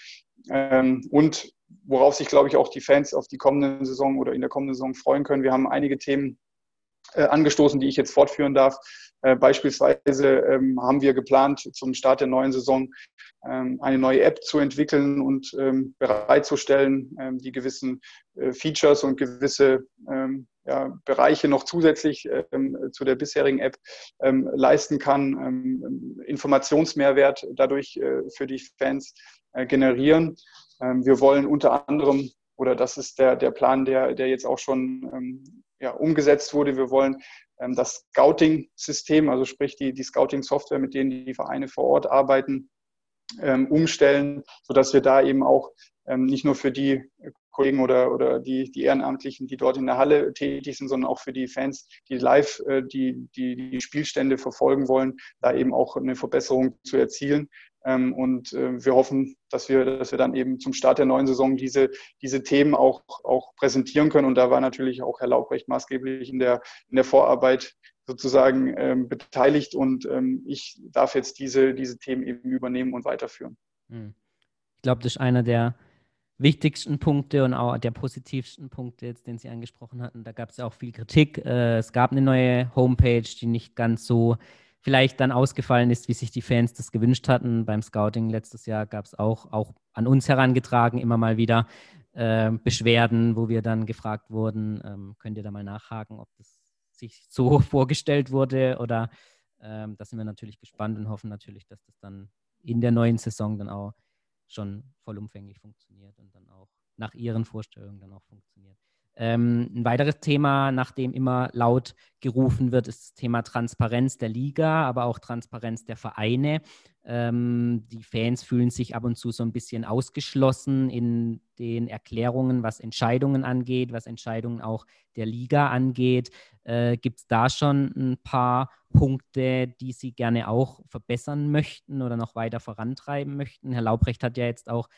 Ähm, und worauf sich, glaube ich, auch die Fans auf die kommende Saison oder in der kommenden Saison freuen können. Wir haben einige Themen äh, angestoßen, die ich jetzt fortführen darf. Äh, beispielsweise ähm, haben wir geplant, zum Start der neuen Saison ähm, eine neue App zu entwickeln und ähm, bereitzustellen, die gewissen äh, Features und gewisse Bereiche noch zusätzlich zu der bisherigen App leisten kann, Informationsmehrwert dadurch für die Fans generieren. wir wollen unter anderem oder das ist der, der Plan, der, der jetzt auch schon ähm, ja, umgesetzt wurde. Wir wollen ähm, das Scouting-System, also sprich die, die Scouting-Software, mit denen die Vereine vor Ort arbeiten, ähm, umstellen, sodass wir da eben auch ähm, nicht nur für die Kollegen oder, oder die, die Ehrenamtlichen, die dort in der Halle tätig sind, sondern auch für die Fans, die live äh, die, die, die Spielstände verfolgen wollen, da eben auch eine Verbesserung zu erzielen. Ähm, und äh, wir hoffen, dass wir, dass wir dann eben zum Start der neuen Saison diese, diese Themen auch, auch präsentieren können. Und da war natürlich auch Herr Laubrecht maßgeblich in der, in der Vorarbeit sozusagen ähm, beteiligt und ähm, ich darf jetzt diese, diese Themen eben übernehmen und weiterführen. Hm. Ich glaube, das ist einer der wichtigsten Punkte und auch der positivsten Punkte, jetzt, den Sie angesprochen hatten. Da gab es ja auch viel Kritik. Äh, es gab eine neue Homepage, die nicht ganz so vielleicht dann ausgefallen ist, wie sich die Fans das gewünscht hatten. Beim Scouting letztes Jahr gab es auch, auch an uns herangetragen immer mal wieder äh, Beschwerden, wo wir dann gefragt wurden, ähm, könnt ihr da mal nachhaken, ob das sich so vorgestellt wurde oder ähm, da sind wir natürlich gespannt und hoffen natürlich, dass das dann in der neuen Saison dann auch schon vollumfänglich funktioniert und dann auch nach ihren Vorstellungen dann auch funktioniert. Ähm, ein weiteres Thema, nach dem immer laut gerufen wird, ist das Thema Transparenz der Liga, aber auch Transparenz der Vereine. Ähm, die Fans fühlen sich ab und zu so ein bisschen ausgeschlossen in den Erklärungen, was Entscheidungen angeht, was Entscheidungen auch der Liga angeht. Äh, Gibt es da schon ein paar Punkte, die Sie gerne auch verbessern möchten oder noch weiter vorantreiben möchten? Herr Laubrecht hat ja jetzt auch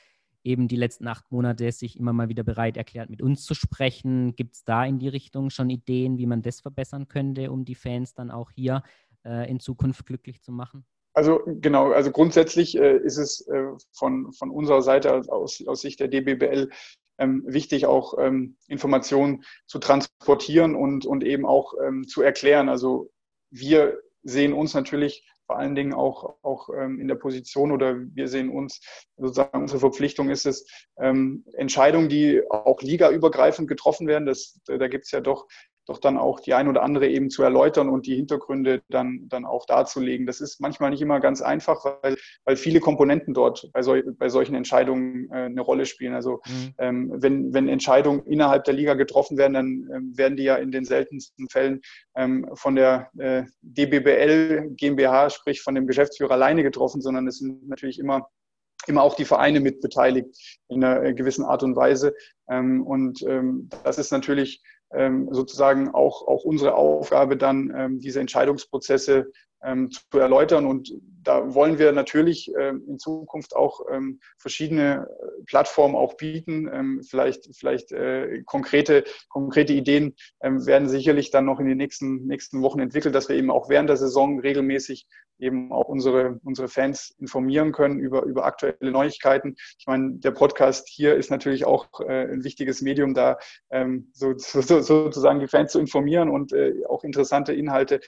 eben die letzten acht Monate sich immer mal wieder bereit erklärt, mit uns zu sprechen. Gibt es da in die Richtung schon Ideen, wie man das verbessern könnte, um die Fans dann auch hier äh, in Zukunft glücklich zu machen? Also genau, also grundsätzlich äh, ist es äh, von, von unserer Seite aus, aus Sicht der DBBL ähm, wichtig, auch ähm, Informationen zu transportieren und, und eben auch ähm, zu erklären. Also wir sehen uns natürlich vor allen Dingen auch, auch ähm, in der Position oder wir sehen uns sozusagen unsere Verpflichtung ist es, ähm, Entscheidungen, die auch ligaübergreifend getroffen werden. Das, da gibt es ja doch doch dann auch die ein oder andere eben zu erläutern und die Hintergründe dann, dann auch darzulegen. Das ist manchmal nicht immer ganz einfach, weil, weil viele Komponenten dort bei, sol bei solchen Entscheidungen äh, eine Rolle spielen. Also mhm. ähm, wenn, wenn Entscheidungen innerhalb der Liga getroffen werden, dann ähm, werden die ja in den seltensten Fällen ähm, von der äh, DBBL GmbH, sprich von dem Geschäftsführer alleine getroffen, sondern es sind natürlich immer immer auch die Vereine mit beteiligt in einer gewissen Art und Weise. Ähm, und ähm, das ist natürlich sozusagen auch, auch unsere Aufgabe, dann ähm, diese Entscheidungsprozesse ähm, zu erläutern. Und da wollen wir natürlich ähm, in Zukunft auch ähm, verschiedene äh, Plattformen auch bieten. Ähm, vielleicht vielleicht äh, konkrete, konkrete Ideen ähm, werden sicherlich dann noch in den nächsten, nächsten Wochen entwickelt, dass wir eben auch während der Saison regelmäßig eben auch unsere, unsere Fans informieren können über, über aktuelle Neuigkeiten. Ich meine, der Podcast hier ist natürlich auch äh, ein wichtiges Medium, da ähm, so, so, sozusagen die Fans zu informieren und äh, auch interessante Inhalte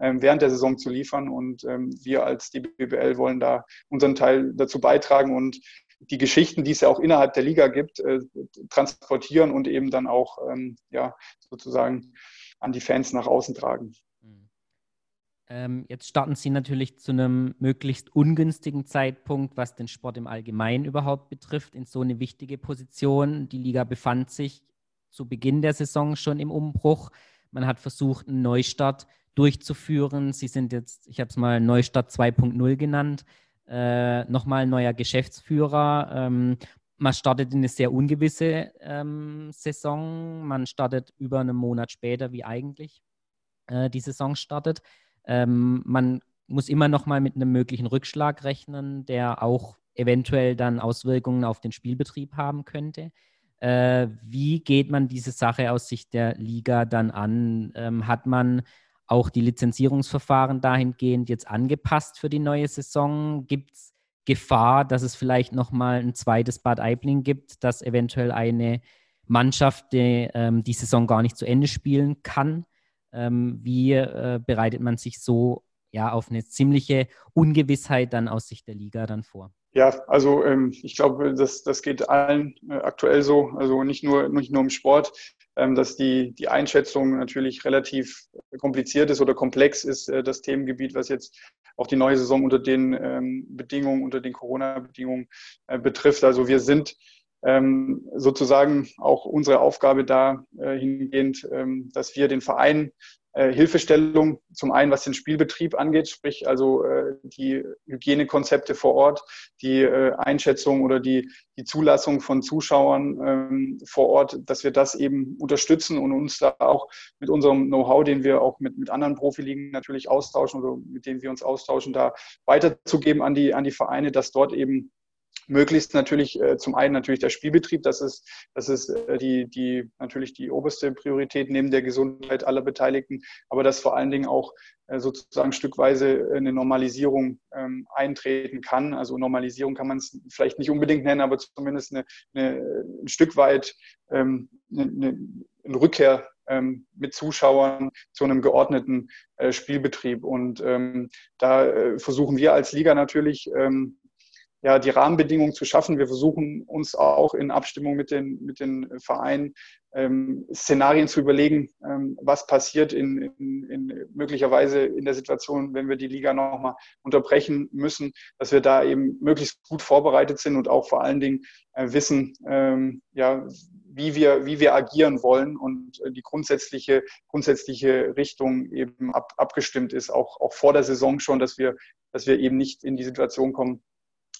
während der Saison zu liefern. Und ähm, wir als die BBL wollen da unseren Teil dazu beitragen und die Geschichten, die es ja auch innerhalb der Liga gibt, äh, transportieren und eben dann auch ähm, ja, sozusagen an die Fans nach außen tragen. Ähm, jetzt starten Sie natürlich zu einem möglichst ungünstigen Zeitpunkt, was den Sport im Allgemeinen überhaupt betrifft, in so eine wichtige Position. Die Liga befand sich zu Beginn der Saison schon im Umbruch. Man hat versucht, einen Neustart durchzuführen. Sie sind jetzt, ich habe es mal Neustart 2.0 genannt, äh, nochmal neuer Geschäftsführer. Ähm, man startet in eine sehr ungewisse ähm, Saison. Man startet über einen Monat später, wie eigentlich äh, die Saison startet. Ähm, man muss immer noch mal mit einem möglichen Rückschlag rechnen, der auch eventuell dann Auswirkungen auf den Spielbetrieb haben könnte. Äh, wie geht man diese Sache aus Sicht der Liga dann an? Ähm, hat man auch die Lizenzierungsverfahren dahingehend jetzt angepasst für die neue Saison? Gibt es Gefahr, dass es vielleicht nochmal ein zweites Bad Aibling gibt, dass eventuell eine Mannschaft die, ähm, die Saison gar nicht zu Ende spielen kann? Ähm, wie äh, bereitet man sich so ja auf eine ziemliche Ungewissheit dann aus Sicht der Liga dann vor? Ja, also ähm, ich glaube, das, das geht allen äh, aktuell so, also nicht nur, nicht nur im Sport, dass die, die Einschätzung natürlich relativ kompliziert ist oder komplex ist, äh, das Themengebiet, was jetzt auch die neue Saison unter den ähm, Bedingungen, unter den Corona-Bedingungen äh, betrifft. Also wir sind ähm, sozusagen auch unsere Aufgabe da äh, ähm, dass wir den Verein Hilfestellung zum einen, was den Spielbetrieb angeht, sprich also äh, die Hygienekonzepte vor Ort, die äh, Einschätzung oder die, die Zulassung von Zuschauern ähm, vor Ort, dass wir das eben unterstützen und uns da auch mit unserem Know-how, den wir auch mit, mit anderen Profiligen natürlich austauschen oder mit denen wir uns austauschen, da weiterzugeben an die, an die Vereine, dass dort eben möglichst natürlich äh, zum einen natürlich der Spielbetrieb, das ist, das ist äh, die, die natürlich die oberste Priorität neben der Gesundheit aller Beteiligten, aber dass vor allen Dingen auch äh, sozusagen stückweise eine Normalisierung ähm, eintreten kann. Also Normalisierung kann man es vielleicht nicht unbedingt nennen, aber zumindest eine, eine, ein Stück weit ähm, eine, eine Rückkehr ähm, mit Zuschauern zu einem geordneten äh, Spielbetrieb. Und ähm, da äh, versuchen wir als Liga natürlich ähm, ja, die Rahmenbedingungen zu schaffen. Wir versuchen uns auch in Abstimmung mit den, mit den Vereinen ähm, Szenarien zu überlegen, ähm, was passiert in, in, in, möglicherweise in der Situation, wenn wir die Liga nochmal unterbrechen müssen, dass wir da eben möglichst gut vorbereitet sind und auch vor allen Dingen äh, wissen, ähm, ja, wie wir, wie wir agieren wollen und äh, die grundsätzliche, grundsätzliche Richtung eben ab, abgestimmt ist, auch, auch vor der Saison schon, dass wir, dass wir eben nicht in die Situation kommen,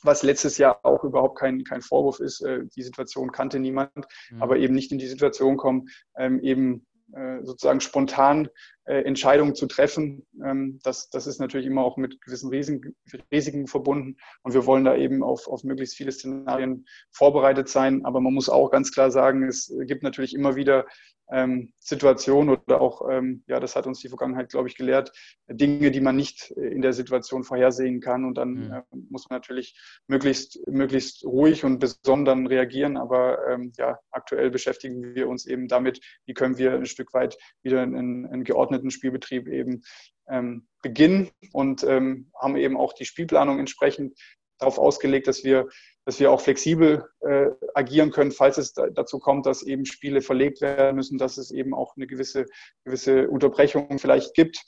was letztes Jahr auch überhaupt kein, kein Vorwurf ist. Äh, die Situation kannte niemand, mhm. aber eben nicht in die Situation kommen, ähm, eben äh, sozusagen spontan äh, Entscheidungen zu treffen. Ähm, das, das ist natürlich immer auch mit gewissen Risiken, Risiken verbunden und wir wollen da eben auf, auf möglichst viele Szenarien vorbereitet sein. Aber man muss auch ganz klar sagen, es gibt natürlich immer wieder ähm, Situation oder auch, ähm, ja, das hat uns die Vergangenheit, glaube ich, gelehrt, Dinge, die man nicht in der Situation vorhersehen kann. Und dann mhm. äh, muss man natürlich möglichst, möglichst ruhig und besonnen reagieren. Aber ähm, ja, aktuell beschäftigen wir uns eben damit, wie können wir ein Stück weit wieder einen, einen geordneten Spielbetrieb eben ähm, beginnen und ähm, haben eben auch die Spielplanung entsprechend darauf ausgelegt, dass wir dass wir auch flexibel äh, agieren können, falls es da, dazu kommt, dass eben Spiele verlegt werden müssen, dass es eben auch eine gewisse, gewisse Unterbrechung vielleicht gibt.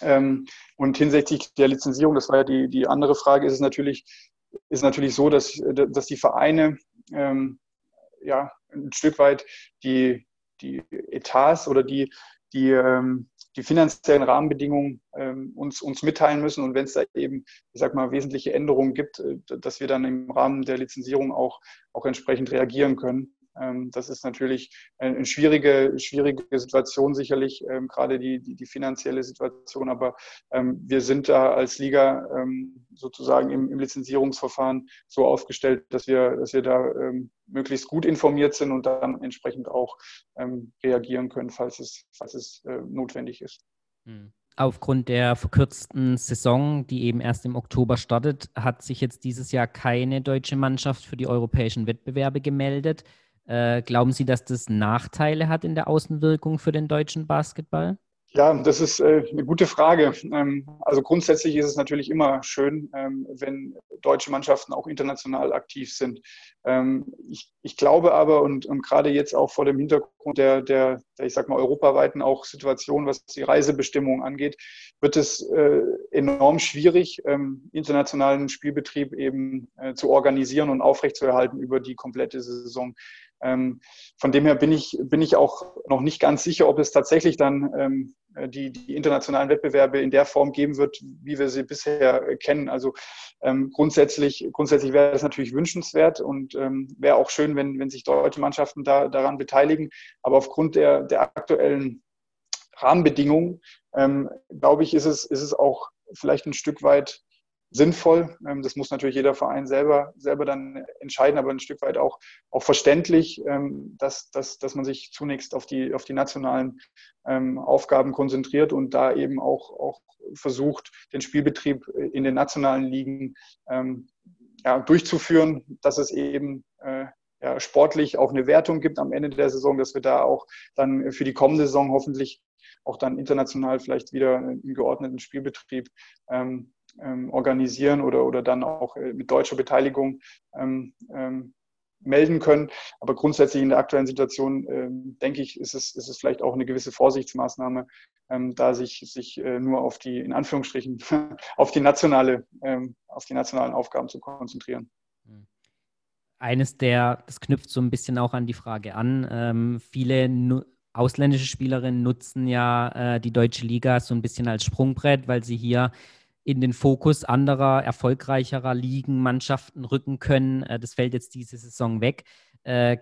Ähm, und hinsichtlich der Lizenzierung, das war ja die, die andere Frage, ist es natürlich, ist natürlich so, dass, dass die Vereine ähm, ja, ein Stück weit die, die Etats oder die, die, ähm, die finanziellen Rahmenbedingungen ähm, uns, uns mitteilen müssen. Und wenn es da eben, ich sag mal, wesentliche Änderungen gibt, äh, dass wir dann im Rahmen der Lizenzierung auch, auch entsprechend reagieren können. Ähm, das ist natürlich eine schwierige, schwierige Situation sicherlich, ähm, gerade die, die, die, finanzielle Situation. Aber ähm, wir sind da als Liga sozusagen im, im, Lizenzierungsverfahren so aufgestellt, dass wir, dass wir da möglichst gut informiert sind und dann entsprechend auch reagieren können, falls es, falls es äh, notwendig ist. Hm. Aufgrund der verkürzten Saison, die eben erst im Oktober startet, hat sich jetzt dieses Jahr keine deutsche Mannschaft für die europäischen Wettbewerbe gemeldet. Äh, glauben Sie, dass das Nachteile hat in der Außenwirkung für den deutschen Basketball? Ja, das ist äh, eine gute Frage. Ähm, also grundsätzlich ist es natürlich immer schön, ähm, wenn deutsche Mannschaften auch international aktiv sind. Ähm, ich, ich glaube aber, und, und gerade jetzt auch vor dem Hintergrund der, der, der, ich sag mal, europaweiten auch Situation, was die Reisebestimmungen angeht, wird es äh, enorm schwierig, internationalen Spielbetrieb eben zu organisieren und aufrechtzuerhalten über die komplette Saison. Ähm, von dem her bin ich, bin ich auch noch nicht ganz sicher, ob es tatsächlich dann ähm, die, die internationalen Wettbewerbe in der Form geben wird, wie wir sie bisher kennen. Also ähm, grundsätzlich, grundsätzlich wäre das natürlich wünschenswert und wäre auch schön, wenn, wenn sich deutsche Mannschaften da, daran beteiligen. Aber aufgrund der, der aktuellen Rahmenbedingungen, glaube ich, ist es, ist es auch vielleicht ein Stück weit sinnvoll. Ähm, das muss natürlich jeder Verein selber, selber dann entscheiden, aber ein Stück weit auch, auch verständlich, ähm, dass, dass, dass man sich zunächst auf die, auf die nationalen ähm, Aufgaben konzentriert und da eben auch, auch versucht, den Spielbetrieb in den nationalen Ligen ja, durchzuführen, dass es eben äh, ja, sportlich auch eine Wertung gibt am Ende der Saison, dass wir da auch dann für die kommende Saison hoffentlich auch dann international vielleicht wieder einen geordneten Spielbetrieb ähm, organisieren oder, oder dann auch äh, mit deutscher Beteiligung ähm, ähm, melden können. Aber grundsätzlich in der aktuellen Situation, äh, denke ich, ist es, ist es vielleicht auch eine gewisse Vorsichtsmaßnahme, ähm, da sich, sich äh, nur auf die, in Anführungsstrichen, auf die nationale, ähm, auf die nationalen Aufgaben zu konzentrieren. Eines der, das knüpft so ein bisschen auch an die Frage an. Ähm, viele nu ausländische Spielerinnen nutzen ja äh, die deutsche Liga so ein bisschen als Sprungbrett, weil sie hier in den Fokus anderer, erfolgreicherer Ligen, Mannschaften rücken können. Äh, das fällt jetzt diese Saison weg. Äh,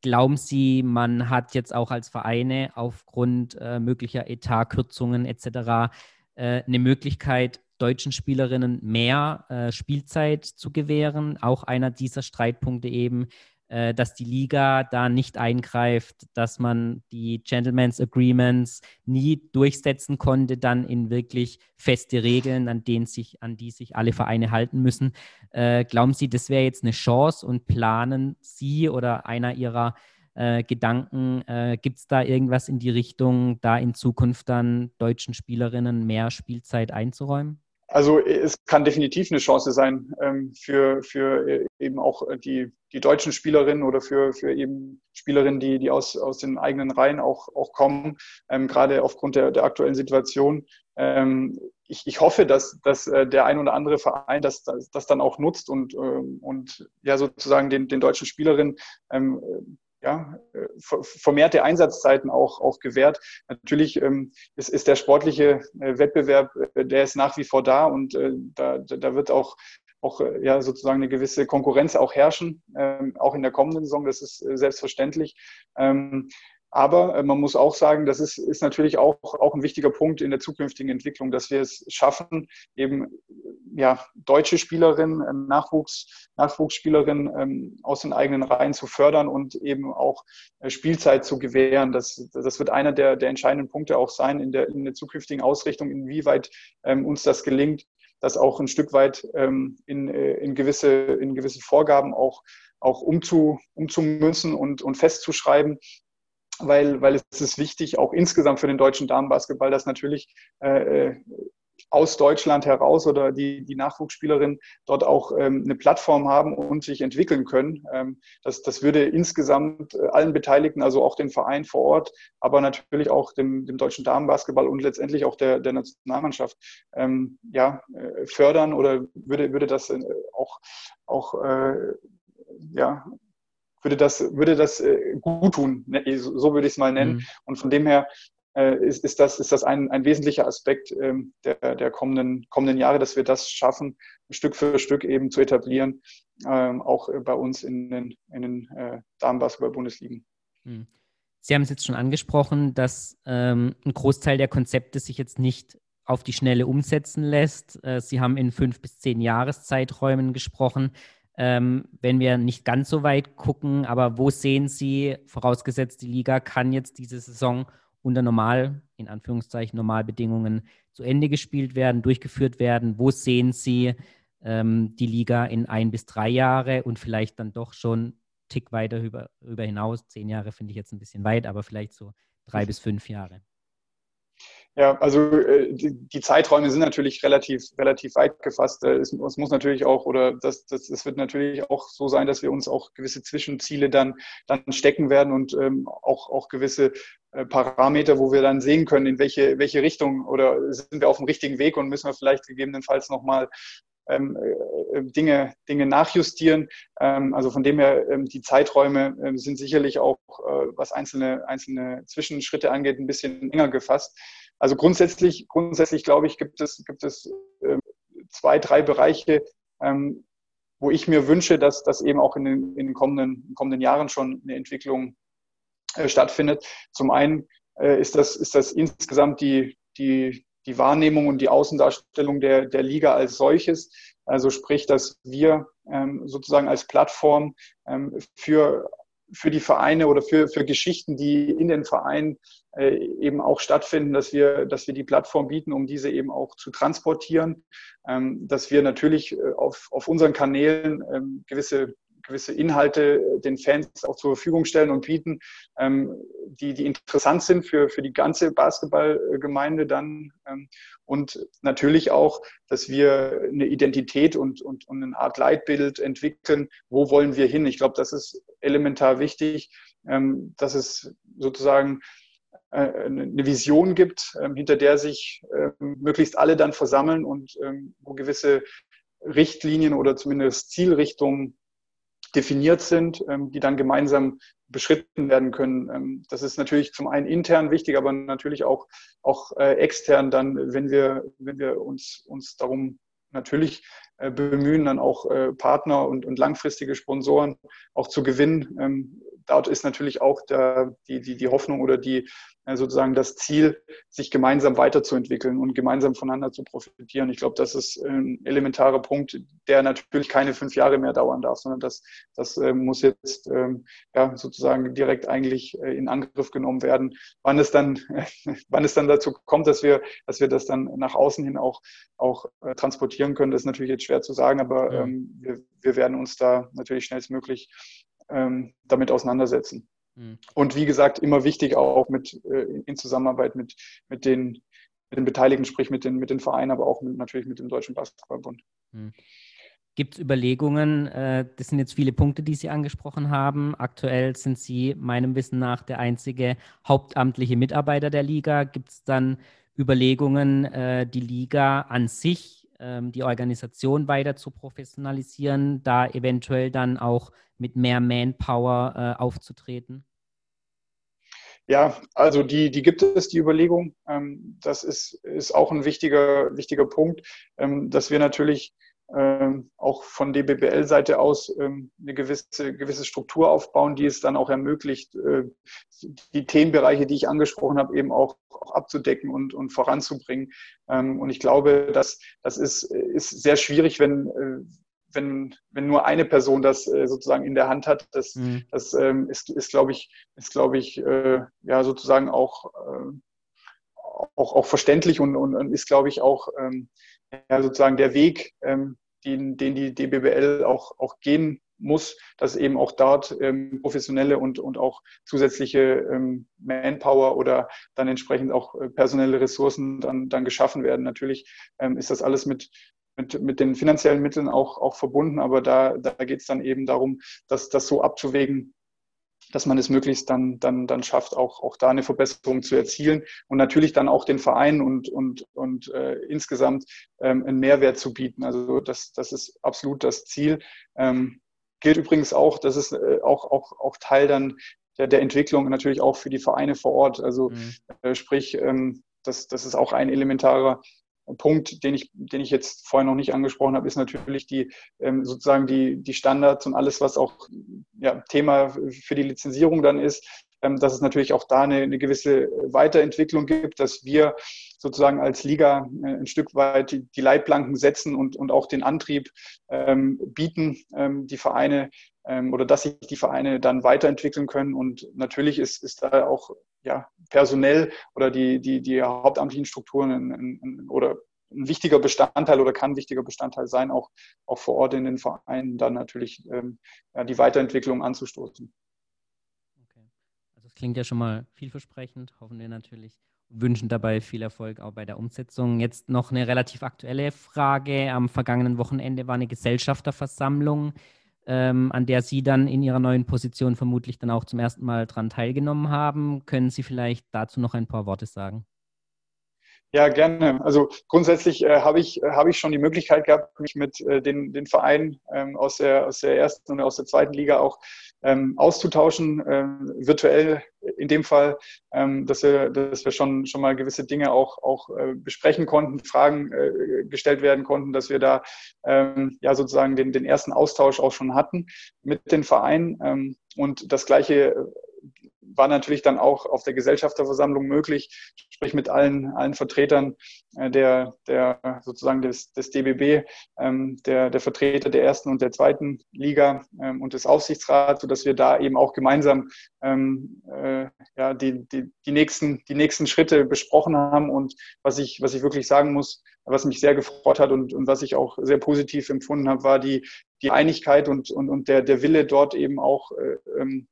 glauben Sie, man hat jetzt auch als Vereine aufgrund äh, möglicher Etatkürzungen etc. eine Möglichkeit, deutschen Spielerinnen mehr Spielzeit zu gewähren? Auch einer dieser Streitpunkte eben, äh, dass die Liga da nicht eingreift, dass man die Gentleman's Agreements nie durchsetzen konnte, dann in wirklich feste Regeln, an denen sich, an die sich alle Vereine halten müssen. Äh, glauben Sie, das wäre jetzt eine Chance und planen Sie oder einer Ihrer äh, Gedanken, äh, gibt es da irgendwas in die Richtung, da in Zukunft dann deutschen Spielerinnen mehr Spielzeit einzuräumen? Also es kann definitiv eine Chance sein ähm, für, für äh, eben auch die, die deutschen Spielerinnen oder für, für eben Spielerinnen, die, die aus, aus den eigenen Reihen auch, auch kommen, ähm, gerade aufgrund der, der aktuellen Situation. Ähm, ich, ich hoffe, dass, dass äh, der ein oder andere Verein das, das, das dann auch nutzt und, ähm, und ja sozusagen den, den deutschen Spielerinnen ähm, ja, äh, vermehrte Einsatzzeiten auch, auch gewährt. Natürlich ähm, ist, ist der sportliche äh, Wettbewerb, äh, der ist nach wie vor da und äh, da, da wird auch, auch ja, sozusagen eine gewisse Konkurrenz auch herrschen, ähm, auch in der kommenden Saison, das ist selbstverständlich. Ähm, aber man muss auch sagen, das ist, ist natürlich auch, auch ein wichtiger Punkt in der zukünftigen Entwicklung, dass wir es schaffen, eben ja, deutsche Spielerinnen, ähm, Nachwuchs, Nachwuchsspielerinnen ähm, aus den eigenen Reihen zu fördern und eben auch äh, Spielzeit zu gewähren. Das, das wird einer der, der entscheidenden Punkte auch sein in der, in der zukünftigen Ausrichtung, inwieweit ähm, uns das gelingt, das auch ein Stück weit ähm, in, äh, in, gewisse, in gewisse Vorgaben auch, auch umzu, umzumünzen und, und festzuschreiben, weil, weil es ist wichtig, auch insgesamt für den deutschen Damenbasketball, dass natürlich äh, äh aus Deutschland heraus oder die, die Nachwuchsspielerinnen dort auch ähm, eine Plattform haben und sich entwickeln können. Ähm, das, das würde insgesamt äh, allen Beteiligten, also auch dem Verein vor Ort, aber natürlich auch dem, dem deutschen Damenbasketball und letztendlich auch der, der Nationalmannschaft ähm, ja, äh, fördern oder würde, würde das auch, auch äh, ja, würde das, würde das äh, gut tun, ne, so würde ich es mal nennen. Mhm. Und von dem her äh, ist, ist, das, ist das ein, ein wesentlicher Aspekt ähm, der, der kommenden, kommenden Jahre, dass wir das schaffen, Stück für Stück eben zu etablieren, ähm, auch bei uns in den, in den äh, Damenbasketball-Bundesligen. Hm. Sie haben es jetzt schon angesprochen, dass ähm, ein Großteil der Konzepte sich jetzt nicht auf die Schnelle umsetzen lässt. Äh, Sie haben in fünf bis zehn Jahreszeiträumen gesprochen. Ähm, wenn wir nicht ganz so weit gucken, aber wo sehen Sie, vorausgesetzt die Liga kann jetzt diese Saison unter normal, in Anführungszeichen, Normalbedingungen zu Ende gespielt werden, durchgeführt werden? Wo sehen Sie ähm, die Liga in ein bis drei Jahre und vielleicht dann doch schon Tick weiter über, über hinaus? Zehn Jahre finde ich jetzt ein bisschen weit, aber vielleicht so drei bis fünf Jahre. Ja, also äh, die, Zeiträume sind natürlich relativ, relativ weit gefasst. Äh, es, muss natürlich auch, oder das, das, es wird natürlich auch so sein, dass wir uns auch gewisse Zwischenziele dann, dann stecken werden und ähm, auch, auch gewisse äh, Parameter, wo wir dann sehen können, in welche, welche Richtung oder sind wir auf dem richtigen Weg und müssen wir vielleicht gegebenenfalls nochmal ähm, äh, Dinge, Dinge nachjustieren. Ähm, also von dem her, ähm, die Zeiträume ähm, sind sicherlich auch, äh, was einzelne, einzelne Zwischenschritte angeht, ein bisschen enger gefasst. Also grundsätzlich, grundsätzlich glaube ich, gibt es, gibt es äh, zwei, drei Bereiche, ähm, wo ich mir wünsche, dass das eben auch in den, in den kommenden, kommenden Jahren schon eine Entwicklung äh, stattfindet. Zum einen äh, ist, das, ist das insgesamt die, die, die Wahrnehmung und die Außendarstellung der, der Liga als solches. Also sprich, dass wir ähm, sozusagen als Plattform ähm, für für die Vereine oder für, für Geschichten, die in den Vereinen äh, eben auch stattfinden, dass wir, dass wir die Plattform bieten, um diese eben auch zu transportieren, ähm, dass wir natürlich äh, auf, auf unseren Kanälen ähm, gewisse gewisse Inhalte den Fans auch zur Verfügung stellen und bieten, ähm, die, die interessant sind für, für die ganze Basketballgemeinde dann. Ähm, und natürlich auch, dass wir eine Identität und, und, und eine Art Leitbild entwickeln. Wo wollen wir hin? Ich glaube, das ist elementar wichtig, ähm, dass es sozusagen äh, eine Vision gibt, ähm, hinter der sich ähm, möglichst alle dann versammeln und ähm, wo gewisse Richtlinien oder zumindest Zielrichtungen definiert sind, die dann gemeinsam beschritten werden können. Das ist natürlich zum einen intern wichtig, aber natürlich auch, auch äh, extern dann, wenn wir, wenn wir uns, uns darum natürlich äh, bemühen, dann auch Partner und, und langfristige Sponsoren auch zu gewinnen. Dort ist natürlich auch der, die, die, die Hoffnung oder die, äh, sozusagen das Ziel, sich gemeinsam weiterzuentwickeln und gemeinsam voneinander zu profitieren. Ich glaube, das ist ein elementarer Punkt, der natürlich keine fünf Jahre mehr dauern darf, sondern das, das äh, muss jetzt ähm, ja, sozusagen direkt eigentlich äh, in Angriff genommen werden. Wann es dann, wann es dann dazu kommt, dass wir, dass wir das dann nach außen hin auch, auch transportieren können, das ist natürlich jetzt schwer zu sagen, aber ja. ähm, wir, wir werden uns da natürlich schnellstmöglich ähm, damit auseinandersetzen. Mhm. Und wie gesagt, immer wichtig auch mit, äh, in Zusammenarbeit mit, mit, den, mit den Beteiligten, sprich mit den, mit den Vereinen, aber auch mit, natürlich mit dem Deutschen Basketballbund. Mhm. Gibt es Überlegungen, äh, das sind jetzt viele Punkte, die Sie angesprochen haben. Aktuell sind Sie meinem Wissen nach der einzige hauptamtliche Mitarbeiter der Liga. Gibt es dann Überlegungen, äh, die Liga an sich, ähm, die Organisation weiter zu professionalisieren, da eventuell dann auch mit mehr Manpower äh, aufzutreten? Ja, also die, die gibt es, die Überlegung. Ähm, das ist, ist auch ein wichtiger, wichtiger Punkt, ähm, dass wir natürlich ähm, auch von DBBL-Seite aus ähm, eine gewisse, gewisse Struktur aufbauen, die es dann auch ermöglicht, äh, die Themenbereiche, die ich angesprochen habe, eben auch, auch abzudecken und, und voranzubringen. Ähm, und ich glaube, dass das ist, ist sehr schwierig, wenn, äh, wenn, wenn nur eine Person das äh, sozusagen in der Hand hat, das, mhm. das ähm, ist, ist glaube ich, ist, glaube ich, äh, ja, sozusagen auch, äh, auch, auch verständlich und, und, und ist, glaube ich, auch ähm, ja, sozusagen der Weg, ähm, den, den die DBBL auch, auch gehen muss, dass eben auch dort ähm, professionelle und, und auch zusätzliche ähm, Manpower oder dann entsprechend auch äh, personelle Ressourcen dann, dann geschaffen werden. Natürlich ähm, ist das alles mit, mit, mit den finanziellen Mitteln auch, auch verbunden, aber da, da geht es dann eben darum, dass das so abzuwägen, dass man es möglichst dann, dann, dann schafft, auch, auch da eine Verbesserung zu erzielen und natürlich dann auch den Verein und, und, und äh, insgesamt ähm, einen Mehrwert zu bieten. Also das, das ist absolut das Ziel. Ähm, gilt übrigens auch, das ist äh, auch, auch, auch Teil dann der, der Entwicklung natürlich auch für die Vereine vor Ort. Also mhm. äh, sprich, ähm, das, das ist auch ein elementarer Punkt, den ich, den ich jetzt vorher noch nicht angesprochen habe, ist natürlich die ähm, sozusagen die, die Standards und alles, was auch ja, Thema für die Lizenzierung dann ist, ähm, dass es natürlich auch da eine, eine gewisse Weiterentwicklung gibt, dass wir sozusagen als Liga äh, ein Stück weit die, Leitplanken setzen und, und auch den Antrieb ähm, bieten, ähm, die Vereine oder dass sich die Vereine dann weiterentwickeln können. Und natürlich ist, ist da auch ja, personell oder die, die, die hauptamtlichen Strukturen in, in, oder ein wichtiger Bestandteil oder kann ein wichtiger Bestandteil sein, auch, auch vor Ort in den Vereinen dann natürlich ähm, ja, die Weiterentwicklung anzustoßen. Okay. Also es klingt ja schon mal vielversprechend, hoffen wir natürlich wünschen dabei viel Erfolg auch bei der Umsetzung. Jetzt noch eine relativ aktuelle Frage. Am vergangenen Wochenende war eine Gesellschafterversammlung ähm, an der Sie dann in Ihrer neuen Position vermutlich dann auch zum ersten Mal daran teilgenommen haben. Können Sie vielleicht dazu noch ein paar Worte sagen? Ja, gerne. Also grundsätzlich äh, habe ich, äh, hab ich schon die Möglichkeit gehabt, mich mit äh, den, den Vereinen ähm, aus, der, aus der ersten und aus der zweiten Liga auch ähm, auszutauschen, ähm, virtuell in dem Fall, ähm, dass wir, dass wir schon, schon mal gewisse Dinge auch, auch äh, besprechen konnten, Fragen äh, gestellt werden konnten, dass wir da ähm, ja sozusagen den, den ersten Austausch auch schon hatten mit den Vereinen. Ähm, und das Gleiche war natürlich dann auch auf der Gesellschafterversammlung möglich, sprich mit allen, allen Vertretern äh, der, der sozusagen des, des DBB, ähm, der, der Vertreter der ersten und der zweiten Liga ähm, und des Aufsichtsrats, sodass wir da eben auch gemeinsam ähm, äh, ja, die, die, die, nächsten, die nächsten Schritte besprochen haben. Und was ich, was ich wirklich sagen muss, was mich sehr gefreut hat und, und was ich auch sehr positiv empfunden habe, war die, die Einigkeit und, und, und der, der Wille dort eben auch äh, ähm,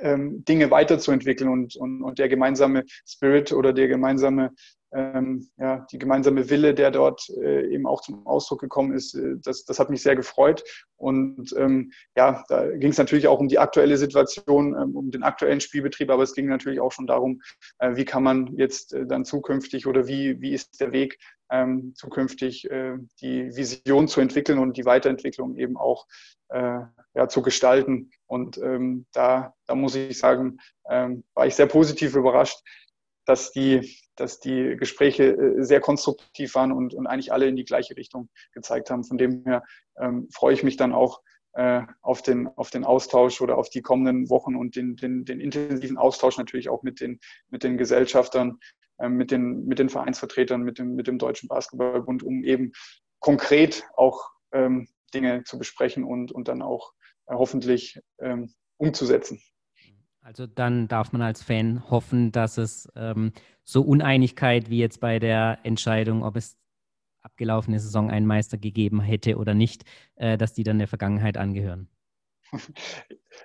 ähm, Dinge weiterzuentwickeln und, und, und der gemeinsame Spirit oder der gemeinsame ähm, ja, die gemeinsame Wille, der dort äh, eben auch zum Ausdruck gekommen ist, äh, das, das hat mich sehr gefreut. Und ähm, ja, da ging es natürlich auch um die aktuelle Situation, ähm, um den aktuellen Spielbetrieb, aber es ging natürlich auch schon darum, äh, wie kann man jetzt äh, dann zukünftig oder wie, wie ist der Weg ähm, zukünftig äh, die Vision zu entwickeln und die Weiterentwicklung eben auch äh, ja, zu gestalten. Und ähm, da, da muss ich sagen, ähm, war ich sehr positiv überrascht, dass die, dass die Gespräche äh, sehr konstruktiv waren und, und eigentlich alle in die gleiche Richtung gezeigt haben. Von dem her ähm, freue ich mich dann auch auf, den, auf den Austausch oder auf die kommenden Wochen und den, den, den intensiven Austausch natürlich auch mit den, mit den Gesellschaftern, äh, mit, den, mit den Vereinsvertretern, mit dem, mit dem Deutschen Basketballbund, um eben konkret auch ähm, Dinge zu besprechen und, und dann auch äh, hoffentlich ähm, umzusetzen. Also dann darf man als Fan hoffen, dass es ähm, so Uneinigkeit wie jetzt bei der Entscheidung, ob es abgelaufene Saison einen Meister gegeben hätte oder nicht, äh, dass die dann der Vergangenheit angehören.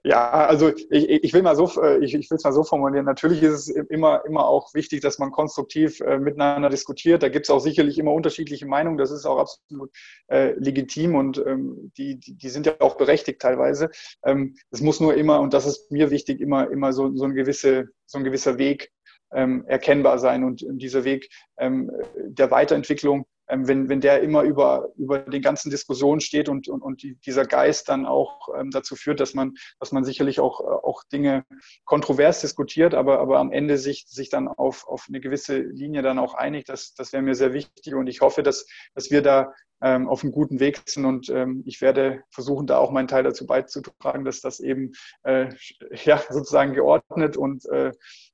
Ja, also ich, ich will mal so, äh, ich, ich will es mal so formulieren. Natürlich ist es immer, immer auch wichtig, dass man konstruktiv äh, miteinander diskutiert. Da gibt es auch sicherlich immer unterschiedliche Meinungen. Das ist auch absolut äh, legitim und ähm, die, die, die, sind ja auch berechtigt teilweise. Ähm, es muss nur immer, und das ist mir wichtig, immer, immer so, so, ein, gewisse, so ein gewisser Weg ähm, erkennbar sein. Und dieser Weg ähm, der Weiterentwicklung ähm, wenn, wenn der immer über, über den ganzen Diskussionen steht und, und, und dieser Geist dann auch ähm, dazu führt, dass man, dass man sicherlich auch, auch Dinge kontrovers diskutiert, aber, aber am Ende sich, sich dann auf, auf eine gewisse Linie dann auch einigt, das, das wäre mir sehr wichtig und ich hoffe, dass, dass wir da ähm, auf einem guten Weg sind und ähm, ich werde versuchen, da auch meinen Teil dazu beizutragen, dass das eben äh, ja, sozusagen geordnet und äh,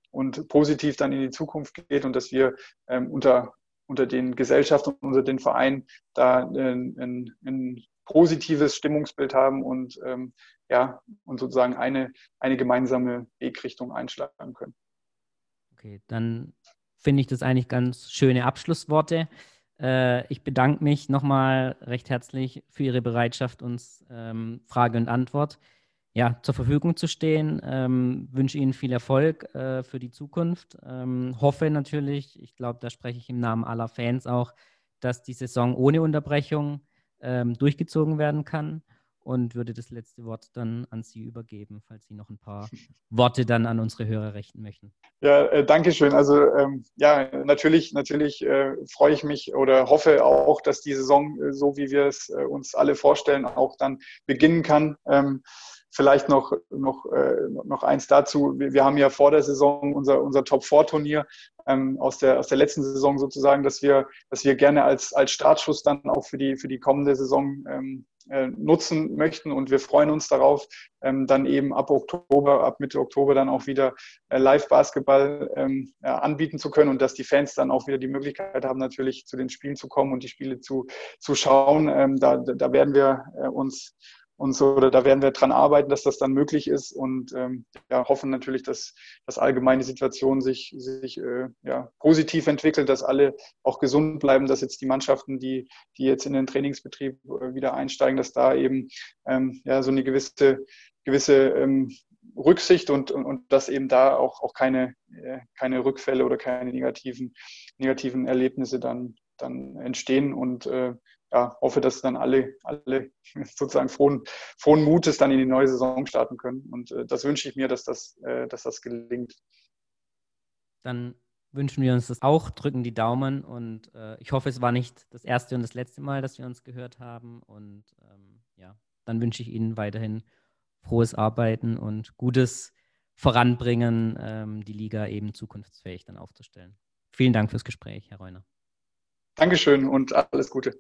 und positiv dann in die Zukunft geht und dass wir ähm, unter, unter den Gesellschaften, unter den Vereinen da ein, ein, ein positives Stimmungsbild haben und ähm, ja, und sozusagen eine, eine gemeinsame Wegrichtung einschlagen können. Okay, dann finde ich das eigentlich ganz schöne Abschlussworte. Äh, ich bedanke mich nochmal recht herzlich für Ihre Bereitschaft, uns ähm, Frage und Antwort ja, zur Verfügung zu stehen. Ähm, wünsche Ihnen viel Erfolg äh, für die Zukunft. Ähm, hoffe natürlich, ich glaube, da spreche ich im Namen aller Fans auch, dass die Saison ohne Unterbrechung ähm, durchgezogen werden kann und würde das letzte Wort dann an Sie übergeben, falls Sie noch ein paar Worte dann an unsere Hörer richten möchten. Ja, äh, danke schön. Also ähm, ja, natürlich, natürlich äh, freue ich mich oder hoffe auch, dass die Saison, äh, so wie wir es äh, uns alle vorstellen, auch dann beginnen kann. Ähm, Vielleicht noch, noch, äh, noch eins dazu. Wir, wir, haben ja vor der Saison unser, unser Top-4-Turnier ähm, aus, der, aus der letzten Saison sozusagen, dass wir, dass wir gerne als, als Startschuss dann auch für die, für die kommende Saison ähm, äh, nutzen möchten. Und wir freuen uns darauf, ähm, dann eben ab Oktober, ab Mitte Oktober dann auch wieder äh, Live-Basketball ähm, ja, anbieten zu können und dass die Fans dann auch wieder die Möglichkeit haben, natürlich zu den Spielen zu kommen und die Spiele zu, zu schauen. Ähm, da, da werden wir äh, uns und so, da werden wir dran arbeiten, dass das dann möglich ist und ähm, ja, hoffen natürlich, dass, dass allgemeine Situation sich, sich äh, ja, positiv entwickelt, dass alle auch gesund bleiben, dass jetzt die Mannschaften, die, die jetzt in den Trainingsbetrieb äh, wieder einsteigen, dass da eben ähm, ja, so eine gewisse, gewisse ähm, Rücksicht und, und, und dass eben da auch, auch keine, äh, keine Rückfälle oder keine negativen, negativen Erlebnisse dann, dann entstehen und äh, ja, hoffe, dass dann alle, alle sozusagen frohen, frohen Mutes dann in die neue Saison starten können. Und äh, das wünsche ich mir, dass das, äh, dass das gelingt. Dann wünschen wir uns das auch, drücken die Daumen und äh, ich hoffe, es war nicht das erste und das letzte Mal, dass wir uns gehört haben. Und ähm, ja, dann wünsche ich Ihnen weiterhin frohes Arbeiten und gutes Voranbringen, ähm, die Liga eben zukunftsfähig dann aufzustellen. Vielen Dank fürs Gespräch, Herr Reuner. Dankeschön und alles Gute.